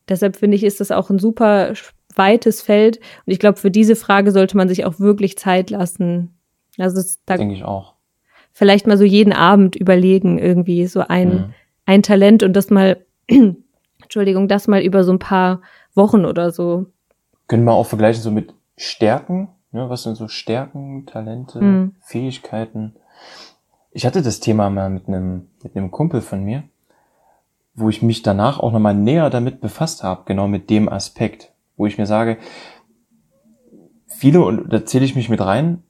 deshalb finde ich, ist das auch ein super weites Feld. Und ich glaube, für diese Frage sollte man sich auch wirklich Zeit lassen, also da denke ich auch. Vielleicht mal so jeden Abend überlegen, irgendwie so ein, mhm. ein Talent und das mal, Entschuldigung, das mal über so ein paar Wochen oder so. Können wir auch vergleichen so mit Stärken Ja, was sind so Stärken, Talente, mhm. Fähigkeiten? Ich hatte das Thema mal mit einem, mit einem Kumpel von mir, wo ich mich danach auch nochmal näher damit befasst habe, genau mit dem Aspekt, wo ich mir sage, viele, und da zähle ich mich mit rein,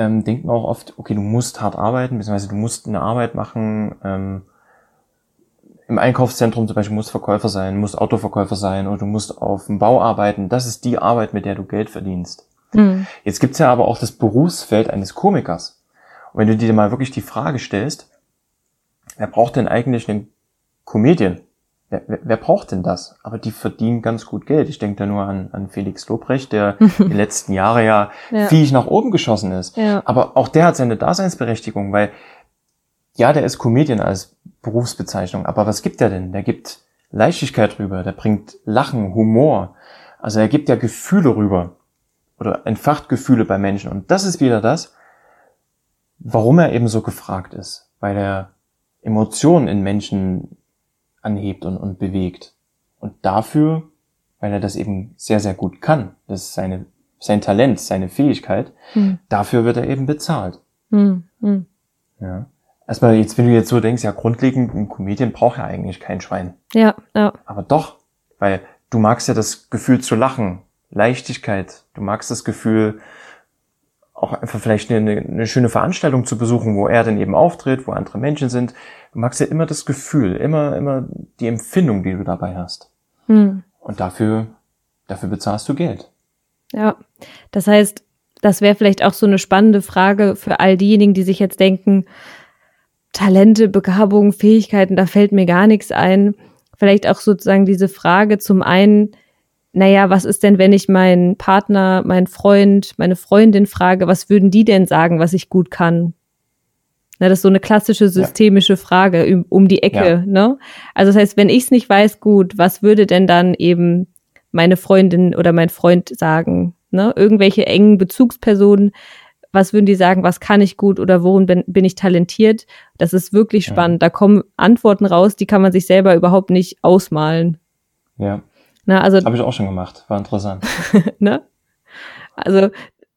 ähm, denken auch oft, okay, du musst hart arbeiten, beziehungsweise du musst eine Arbeit machen, ähm, im Einkaufszentrum zum Beispiel musst Verkäufer sein, musst Autoverkäufer sein oder du musst auf dem Bau arbeiten. Das ist die Arbeit, mit der du Geld verdienst. Mhm. Jetzt gibt's ja aber auch das Berufsfeld eines Komikers. Und wenn du dir mal wirklich die Frage stellst, wer braucht denn eigentlich einen Comedian? Wer, wer, wer braucht denn das? Aber die verdienen ganz gut Geld. Ich denke da nur an, an Felix Lobrecht, der die letzten Jahre ja, ja. fiech nach oben geschossen ist. Ja. Aber auch der hat seine Daseinsberechtigung, weil ja, der ist Comedian als Berufsbezeichnung, aber was gibt er denn? Der gibt Leichtigkeit rüber, der bringt Lachen, Humor. Also er gibt ja Gefühle rüber oder entfacht Gefühle bei Menschen. Und das ist wieder das, warum er eben so gefragt ist, weil er Emotionen in Menschen anhebt und, und bewegt. Und dafür, weil er das eben sehr, sehr gut kann, das ist seine, sein Talent, seine Fähigkeit, hm. dafür wird er eben bezahlt. Hm. Hm. Ja. Erstmal jetzt, wenn du jetzt so denkst, ja, grundlegend, ein Comedian braucht ja eigentlich kein Schwein. Ja, ja. Aber doch, weil du magst ja das Gefühl zu lachen, Leichtigkeit, du magst das Gefühl, auch einfach vielleicht eine, eine schöne Veranstaltung zu besuchen, wo er dann eben auftritt, wo andere Menschen sind. Du magst ja immer das Gefühl, immer, immer die Empfindung, die du dabei hast. Hm. Und dafür, dafür bezahlst du Geld. Ja, das heißt, das wäre vielleicht auch so eine spannende Frage für all diejenigen, die sich jetzt denken, Talente, Begabungen, Fähigkeiten, da fällt mir gar nichts ein. Vielleicht auch sozusagen diese Frage zum einen, naja, was ist denn, wenn ich meinen Partner, meinen Freund, meine Freundin frage, was würden die denn sagen, was ich gut kann? Na, das ist so eine klassische systemische ja. Frage um, um, die Ecke, ja. ne? Also das heißt, wenn ich es nicht weiß, gut, was würde denn dann eben meine Freundin oder mein Freund sagen? Ne? Irgendwelche engen Bezugspersonen, was würden die sagen, was kann ich gut oder worin bin, bin ich talentiert? Das ist wirklich spannend. Ja. Da kommen Antworten raus, die kann man sich selber überhaupt nicht ausmalen. Ja. Na, also, Habe ich auch schon gemacht. War interessant. ne? Also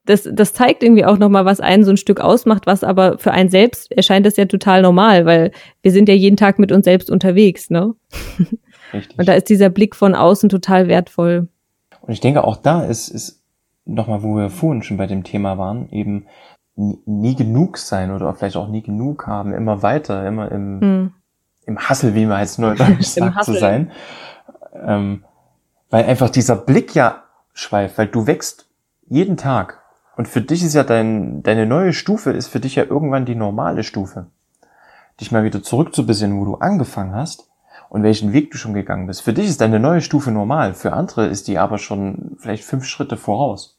das, das zeigt irgendwie auch nochmal, was einen so ein Stück ausmacht, was aber für einen selbst erscheint das ja total normal, weil wir sind ja jeden Tag mit uns selbst unterwegs, ne? Richtig. Und da ist dieser Blick von außen total wertvoll. Und ich denke, auch da ist, ist nochmal, wo wir vorhin schon bei dem Thema waren, eben nie genug sein oder vielleicht auch nie genug haben, immer weiter, immer im, hm. im Hassel, wie man jetzt neudeutsch sagt, zu sein. Ähm, weil einfach dieser Blick ja schweift, weil du wächst jeden Tag. Und für dich ist ja dein, deine neue Stufe ist für dich ja irgendwann die normale Stufe. Dich mal wieder zurückzubesinnen, wo du angefangen hast und welchen Weg du schon gegangen bist. Für dich ist deine neue Stufe normal, für andere ist die aber schon vielleicht fünf Schritte voraus.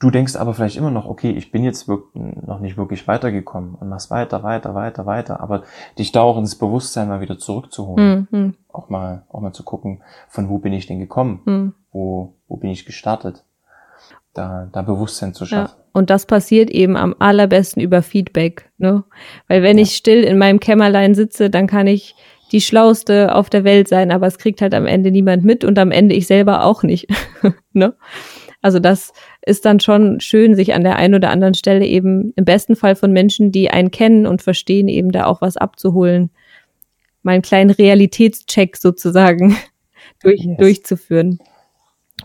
Du denkst aber vielleicht immer noch, okay, ich bin jetzt noch nicht wirklich weitergekommen und machst weiter, weiter, weiter, weiter, aber dich da auch ins Bewusstsein mal wieder zurückzuholen. Mhm. Auch mal, auch mal zu gucken, von wo bin ich denn gekommen? Mhm. Wo, wo bin ich gestartet? Da, da Bewusstsein zu schaffen. Ja. Und das passiert eben am allerbesten über Feedback, ne? Weil wenn ja. ich still in meinem Kämmerlein sitze, dann kann ich die Schlauste auf der Welt sein, aber es kriegt halt am Ende niemand mit und am Ende ich selber auch nicht. ne? Also das ist dann schon schön, sich an der einen oder anderen Stelle eben im besten Fall von Menschen, die einen kennen und verstehen, eben da auch was abzuholen. Mal einen kleinen Realitätscheck sozusagen durch, yes. durchzuführen.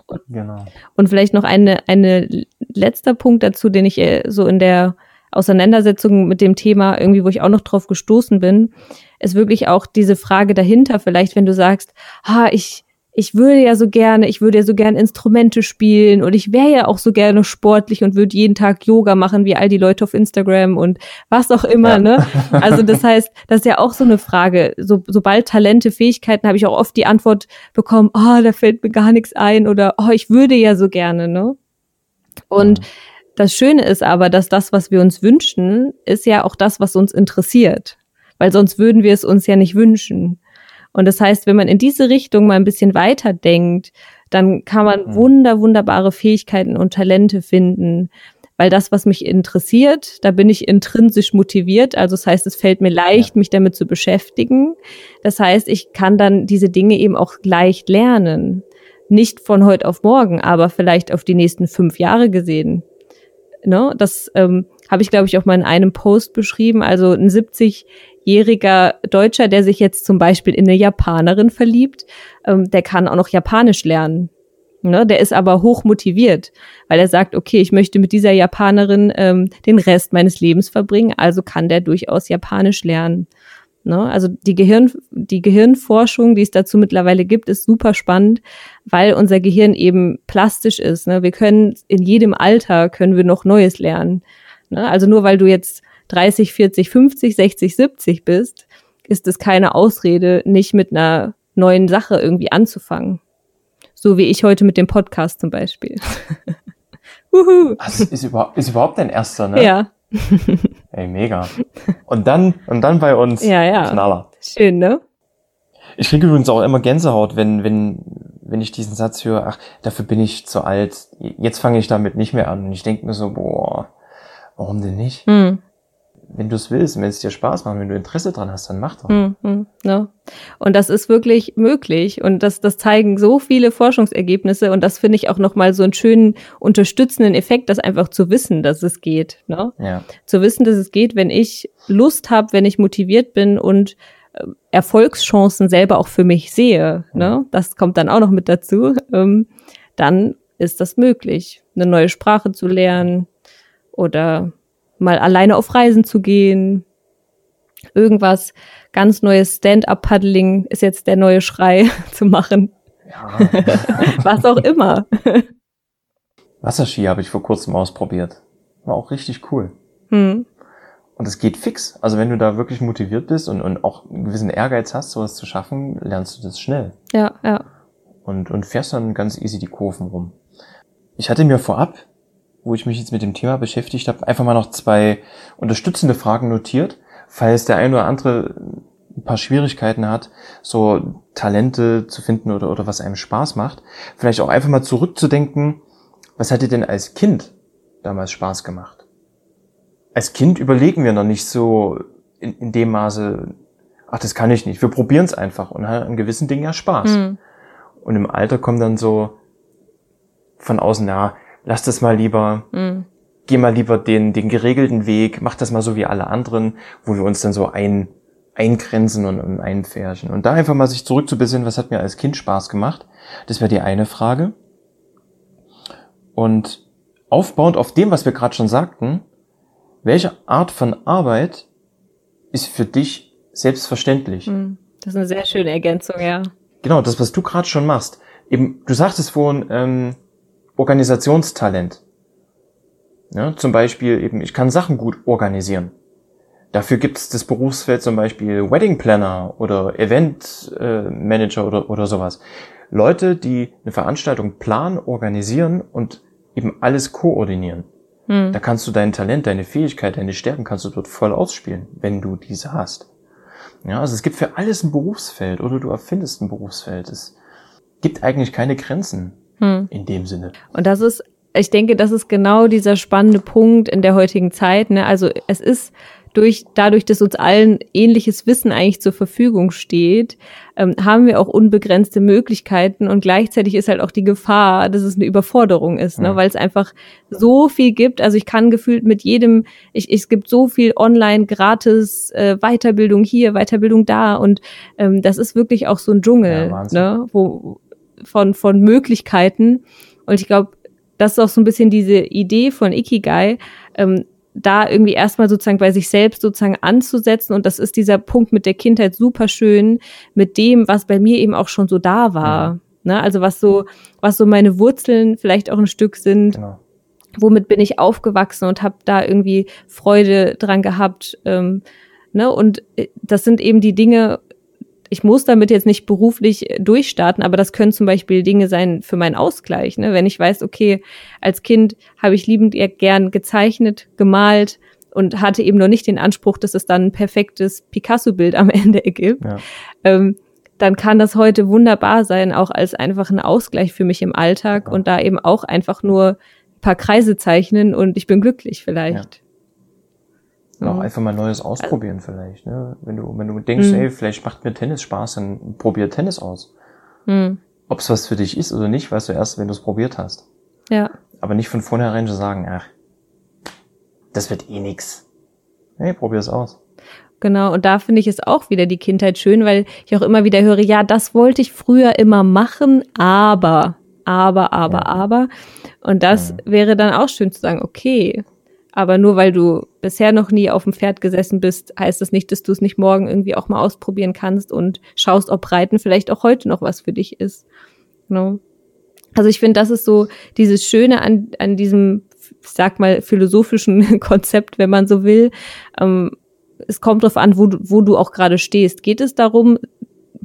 Und, genau. und vielleicht noch eine, eine letzter Punkt dazu, den ich äh, so in der Auseinandersetzung mit dem Thema irgendwie, wo ich auch noch drauf gestoßen bin, ist wirklich auch diese Frage dahinter, vielleicht, wenn du sagst, ha, ich, ich würde ja so gerne, ich würde ja so gerne Instrumente spielen und ich wäre ja auch so gerne sportlich und würde jeden Tag Yoga machen, wie all die Leute auf Instagram und was auch immer, ja. ne? Also das heißt, das ist ja auch so eine Frage. So, sobald Talente, Fähigkeiten, habe ich auch oft die Antwort bekommen, oh, da fällt mir gar nichts ein oder oh, ich würde ja so gerne, ne? Und ja. das Schöne ist aber, dass das, was wir uns wünschen, ist ja auch das, was uns interessiert weil sonst würden wir es uns ja nicht wünschen. Und das heißt, wenn man in diese Richtung mal ein bisschen weiter denkt, dann kann man mhm. wunder, wunderbare Fähigkeiten und Talente finden. Weil das, was mich interessiert, da bin ich intrinsisch motiviert. Also das heißt, es fällt mir leicht, mich damit zu beschäftigen. Das heißt, ich kann dann diese Dinge eben auch leicht lernen. Nicht von heute auf morgen, aber vielleicht auf die nächsten fünf Jahre gesehen. ne, das ähm, habe ich, glaube ich, auch mal in einem Post beschrieben. Also ein 70-jähriger Deutscher, der sich jetzt zum Beispiel in eine Japanerin verliebt, ähm, der kann auch noch Japanisch lernen. Ne, der ist aber hoch motiviert, weil er sagt, okay, ich möchte mit dieser Japanerin ähm, den Rest meines Lebens verbringen, also kann der durchaus Japanisch lernen. Ne? Also die Gehirn, die Gehirnforschung, die es dazu mittlerweile gibt, ist super spannend, weil unser Gehirn eben plastisch ist. Ne? Wir können in jedem Alter können wir noch Neues lernen. Ne? Also nur weil du jetzt 30, 40, 50, 60, 70 bist, ist es keine Ausrede, nicht mit einer neuen Sache irgendwie anzufangen. So wie ich heute mit dem Podcast zum Beispiel. Das ist, überhaupt, ist überhaupt dein erster, ne? Ja. Ey, mega. Und dann, und dann bei uns ja, ja. Knaller. Schön, ne? Ich kriege übrigens auch immer Gänsehaut, wenn, wenn, wenn ich diesen Satz höre, ach, dafür bin ich zu alt, jetzt fange ich damit nicht mehr an. Und ich denke mir so, boah, warum denn nicht? Hm wenn du es willst, wenn es dir Spaß macht, wenn du Interesse dran hast, dann mach doch. Mm, mm, no. Und das ist wirklich möglich und das, das zeigen so viele Forschungsergebnisse und das finde ich auch nochmal so einen schönen unterstützenden Effekt, das einfach zu wissen, dass es geht. Ne? Ja. Zu wissen, dass es geht, wenn ich Lust habe, wenn ich motiviert bin und äh, Erfolgschancen selber auch für mich sehe. Mhm. Ne? Das kommt dann auch noch mit dazu. Ähm, dann ist das möglich, eine neue Sprache zu lernen oder mal alleine auf Reisen zu gehen. Irgendwas ganz neues Stand-up-Paddling ist jetzt der neue Schrei zu machen. Ja. Was auch immer. Wasserski habe ich vor kurzem ausprobiert. War auch richtig cool. Hm. Und es geht fix. Also wenn du da wirklich motiviert bist und, und auch einen gewissen Ehrgeiz hast, sowas zu schaffen, lernst du das schnell. Ja, ja. Und, und fährst dann ganz easy die Kurven rum. Ich hatte mir vorab wo ich mich jetzt mit dem Thema beschäftigt habe, einfach mal noch zwei unterstützende Fragen notiert, falls der eine oder andere ein paar Schwierigkeiten hat, so Talente zu finden oder, oder was einem Spaß macht. Vielleicht auch einfach mal zurückzudenken, was hat dir denn als Kind damals Spaß gemacht? Als Kind überlegen wir noch nicht so in, in dem Maße, ach, das kann ich nicht. Wir probieren es einfach und haben an gewissen Dingen ja Spaß. Mhm. Und im Alter kommen dann so von außen, ja, lass das mal lieber, mhm. geh mal lieber den, den geregelten Weg, mach das mal so wie alle anderen, wo wir uns dann so ein, eingrenzen und, und einpferchen. Und da einfach mal sich zurückzubesinnen, was hat mir als Kind Spaß gemacht, das wäre die eine Frage. Und aufbauend auf dem, was wir gerade schon sagten, welche Art von Arbeit ist für dich selbstverständlich? Mhm. Das ist eine sehr schöne Ergänzung, ja. Genau, das, was du gerade schon machst. Eben, du sagtest vorhin, ähm, Organisationstalent. Ja, zum Beispiel eben, ich kann Sachen gut organisieren. Dafür gibt es das Berufsfeld zum Beispiel Wedding Planner oder Event äh, Manager oder, oder sowas. Leute, die eine Veranstaltung planen, organisieren und eben alles koordinieren. Hm. Da kannst du dein Talent, deine Fähigkeit, deine Stärken kannst du dort voll ausspielen, wenn du diese hast. Ja, also es gibt für alles ein Berufsfeld oder du erfindest ein Berufsfeld. Es gibt eigentlich keine Grenzen hm. in dem Sinne. Und das ist, ich denke, das ist genau dieser spannende Punkt in der heutigen Zeit. Ne? Also es ist durch, dadurch, dass uns allen ähnliches Wissen eigentlich zur Verfügung steht, ähm, haben wir auch unbegrenzte Möglichkeiten und gleichzeitig ist halt auch die Gefahr, dass es eine Überforderung ist, ne? weil es einfach so viel gibt. Also ich kann gefühlt mit jedem, ich, es gibt so viel online gratis äh, Weiterbildung hier, Weiterbildung da und ähm, das ist wirklich auch so ein Dschungel, ja, ne? wo von, von Möglichkeiten. Und ich glaube, das ist auch so ein bisschen diese Idee von Ikigai, ähm, da irgendwie erstmal sozusagen bei sich selbst sozusagen anzusetzen. Und das ist dieser Punkt mit der Kindheit super schön, mit dem, was bei mir eben auch schon so da war. Mhm. Ne? Also was so, was so meine Wurzeln vielleicht auch ein Stück sind. Genau. Womit bin ich aufgewachsen und habe da irgendwie Freude dran gehabt. Ähm, ne? Und äh, das sind eben die Dinge, ich muss damit jetzt nicht beruflich äh, durchstarten, aber das können zum Beispiel Dinge sein für meinen Ausgleich. Ne? Wenn ich weiß, okay, als Kind habe ich liebend gern gezeichnet, gemalt und hatte eben noch nicht den Anspruch, dass es dann ein perfektes Picasso-Bild am Ende ergibt. Ja. Ähm, dann kann das heute wunderbar sein, auch als einfach ein Ausgleich für mich im Alltag ja. und da eben auch einfach nur ein paar Kreise zeichnen und ich bin glücklich vielleicht. Ja. Und auch mhm. einfach mal Neues ausprobieren also, vielleicht. Ne? Wenn du, wenn du denkst, mhm. ey, vielleicht macht mir Tennis Spaß, dann probier Tennis aus. Mhm. Ob es was für dich ist oder nicht, weißt du erst, wenn du es probiert hast. Ja. Aber nicht von vornherein zu sagen, ach, das wird eh nix. Hey, probier's aus. Genau, und da finde ich es auch wieder die Kindheit schön, weil ich auch immer wieder höre, ja, das wollte ich früher immer machen, aber, aber, aber, ja. aber. Und das ja. wäre dann auch schön zu sagen, okay, aber nur weil du bisher noch nie auf dem Pferd gesessen bist, heißt das nicht, dass du es nicht morgen irgendwie auch mal ausprobieren kannst und schaust, ob Reiten vielleicht auch heute noch was für dich ist. Genau. Also ich finde, das ist so dieses Schöne an, an diesem, ich sag mal, philosophischen Konzept, wenn man so will. Ähm, es kommt darauf an, wo du, wo du auch gerade stehst. Geht es darum,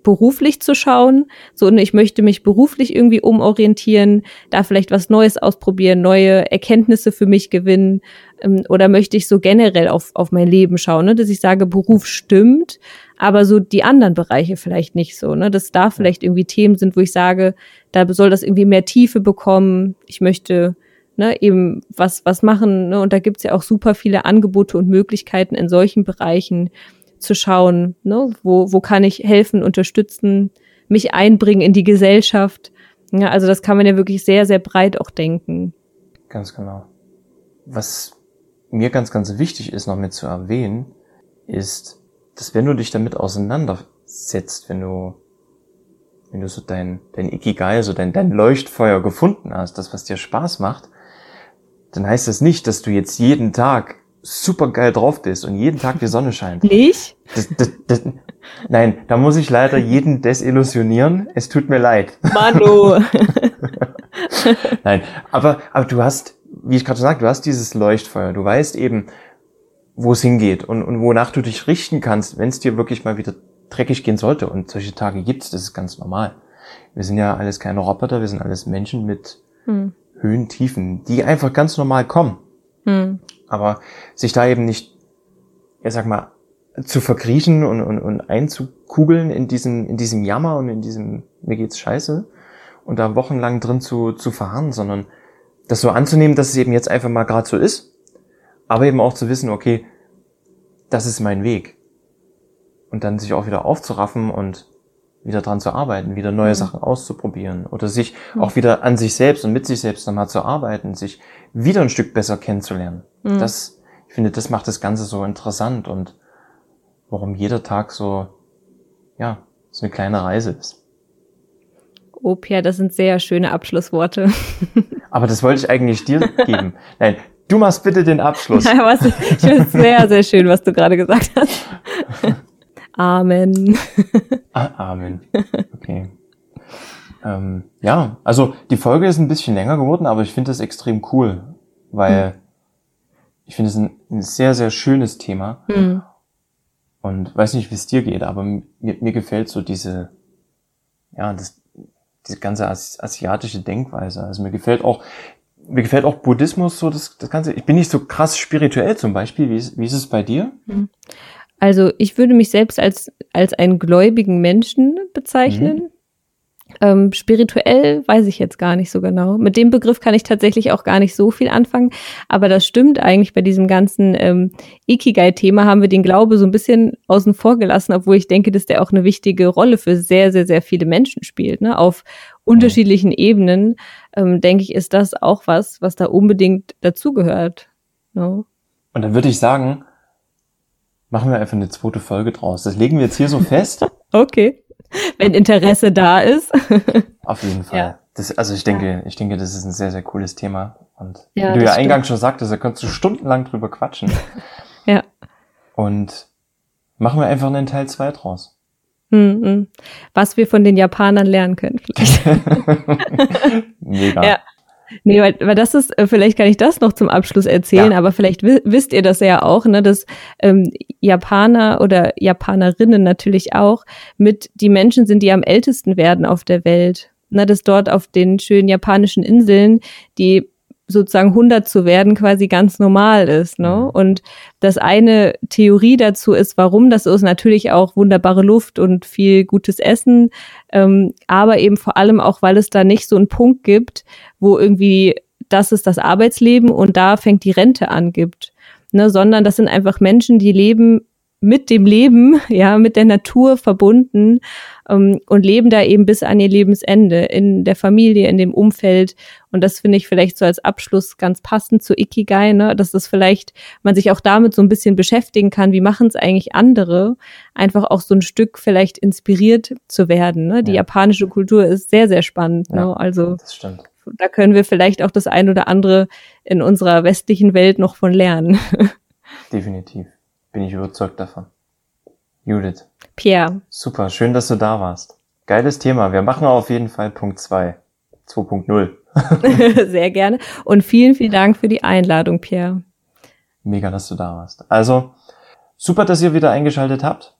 beruflich zu schauen, so und ich möchte mich beruflich irgendwie umorientieren, da vielleicht was Neues ausprobieren, neue Erkenntnisse für mich gewinnen ähm, oder möchte ich so generell auf, auf mein Leben schauen, ne? dass ich sage, Beruf stimmt, aber so die anderen Bereiche vielleicht nicht so, ne? dass da vielleicht irgendwie Themen sind, wo ich sage, da soll das irgendwie mehr Tiefe bekommen, ich möchte ne, eben was, was machen. Ne? Und da gibt's ja auch super viele Angebote und Möglichkeiten in solchen Bereichen zu schauen, ne? wo, wo kann ich helfen, unterstützen, mich einbringen in die Gesellschaft. Ja, also das kann man ja wirklich sehr, sehr breit auch denken. Ganz genau. Was mir ganz, ganz wichtig ist, noch mit zu erwähnen, ist, dass wenn du dich damit auseinandersetzt, wenn du, wenn du so dein, dein Ikigai, so dein, dein Leuchtfeuer gefunden hast, das, was dir Spaß macht, dann heißt das nicht, dass du jetzt jeden Tag super geil drauf bist und jeden Tag die Sonne scheint. Nicht? Das, das, das, nein, da muss ich leider jeden desillusionieren. Es tut mir leid. Manu. nein, aber, aber du hast, wie ich gerade sagte, du hast dieses Leuchtfeuer. Du weißt eben, wo es hingeht und, und wonach du dich richten kannst, wenn es dir wirklich mal wieder dreckig gehen sollte. Und solche Tage gibt's, das ist ganz normal. Wir sind ja alles keine Roboter, wir sind alles Menschen mit hm. Höhen, Tiefen, die einfach ganz normal kommen. Hm. Aber sich da eben nicht, ja sag mal, zu verkriechen und, und, und einzukugeln in diesem, in diesem Jammer und in diesem, mir geht's scheiße, und da wochenlang drin zu, zu verharren, sondern das so anzunehmen, dass es eben jetzt einfach mal gerade so ist, aber eben auch zu wissen, okay, das ist mein Weg. Und dann sich auch wieder aufzuraffen und wieder dran zu arbeiten, wieder neue mhm. Sachen auszuprobieren oder sich mhm. auch wieder an sich selbst und mit sich selbst nochmal zu arbeiten, sich wieder ein Stück besser kennenzulernen. Mhm. Das, ich finde, das macht das Ganze so interessant und warum jeder Tag so, ja, so eine kleine Reise ist. Oh, Pierre, das sind sehr schöne Abschlussworte. Aber das wollte ich eigentlich dir geben. Nein, du machst bitte den Abschluss. Ja, was, ich finde es sehr, sehr schön, was du gerade gesagt hast. Amen. Ah, Amen. Okay. ähm, ja, also die Folge ist ein bisschen länger geworden, aber ich finde das extrem cool, weil hm. ich finde es ein, ein, sehr, sehr schönes Thema. Hm. Und weiß nicht, wie es dir geht, aber mir, mir gefällt so diese, ja, das, diese ganze asiatische Denkweise. Also mir gefällt auch, mir gefällt auch Buddhismus so das, das Ganze. Ich bin nicht so krass spirituell zum Beispiel. Wie ist, wie ist es bei dir? Also ich würde mich selbst als, als einen gläubigen Menschen bezeichnen. Mhm. Ähm, spirituell weiß ich jetzt gar nicht so genau. Mit dem Begriff kann ich tatsächlich auch gar nicht so viel anfangen. Aber das stimmt eigentlich bei diesem ganzen ähm, Ikigai-Thema haben wir den Glaube so ein bisschen außen vor gelassen, obwohl ich denke, dass der auch eine wichtige Rolle für sehr, sehr, sehr viele Menschen spielt. Ne? Auf unterschiedlichen Ebenen, ähm, denke ich, ist das auch was, was da unbedingt dazugehört. Ne? Und dann würde ich sagen, machen wir einfach eine zweite Folge draus. Das legen wir jetzt hier so fest. okay. Wenn Interesse da ist. Auf jeden Fall. Ja. Das, also ich denke, ja. ich denke, das ist ein sehr, sehr cooles Thema. Und ja, wie du ja stimmt. eingangs schon sagtest, da könntest du stundenlang drüber quatschen. ja. Und machen wir einfach einen Teil 2 draus. Mhm. Was wir von den Japanern lernen können, vielleicht. Mega. Ja. Nee, weil, weil das ist, äh, vielleicht kann ich das noch zum Abschluss erzählen, ja. aber vielleicht wisst ihr das ja auch, ne, dass ähm, Japaner oder Japanerinnen natürlich auch mit die Menschen sind, die am ältesten werden auf der Welt. Ne, dass dort auf den schönen japanischen Inseln die sozusagen 100 zu werden quasi ganz normal ist. Ne? Mhm. Und das eine Theorie dazu ist, warum das ist, natürlich auch wunderbare Luft und viel gutes Essen, ähm, aber eben vor allem auch, weil es da nicht so einen Punkt gibt, wo irgendwie das ist das Arbeitsleben und da fängt die Rente an gibt, ne? sondern das sind einfach Menschen, die leben mit dem Leben, ja, mit der Natur verbunden ähm, und leben da eben bis an ihr Lebensende in der Familie, in dem Umfeld. Und das finde ich vielleicht so als Abschluss ganz passend zu Ikigai, ne? dass das vielleicht man sich auch damit so ein bisschen beschäftigen kann, wie machen es eigentlich andere, einfach auch so ein Stück vielleicht inspiriert zu werden. Ne? Die ja. japanische Kultur ist sehr, sehr spannend. Ne? Ja, ne? Also das stimmt da können wir vielleicht auch das ein oder andere in unserer westlichen Welt noch von lernen. Definitiv. Bin ich überzeugt davon. Judith. Pierre. Super, schön, dass du da warst. Geiles Thema. Wir machen auf jeden Fall Punkt 2. 2.0. Sehr gerne. Und vielen, vielen Dank für die Einladung, Pierre. Mega, dass du da warst. Also, super, dass ihr wieder eingeschaltet habt.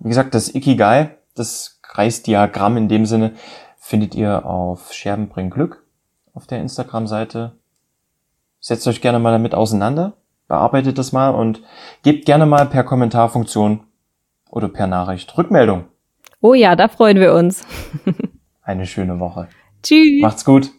Wie gesagt, das Ikigai, das Kreisdiagramm in dem Sinne, findet ihr auf Scherben bringen Glück auf der Instagram-Seite. Setzt euch gerne mal damit auseinander, bearbeitet das mal und gebt gerne mal per Kommentarfunktion oder per Nachricht Rückmeldung. Oh ja, da freuen wir uns. Eine schöne Woche. Tschüss. Macht's gut.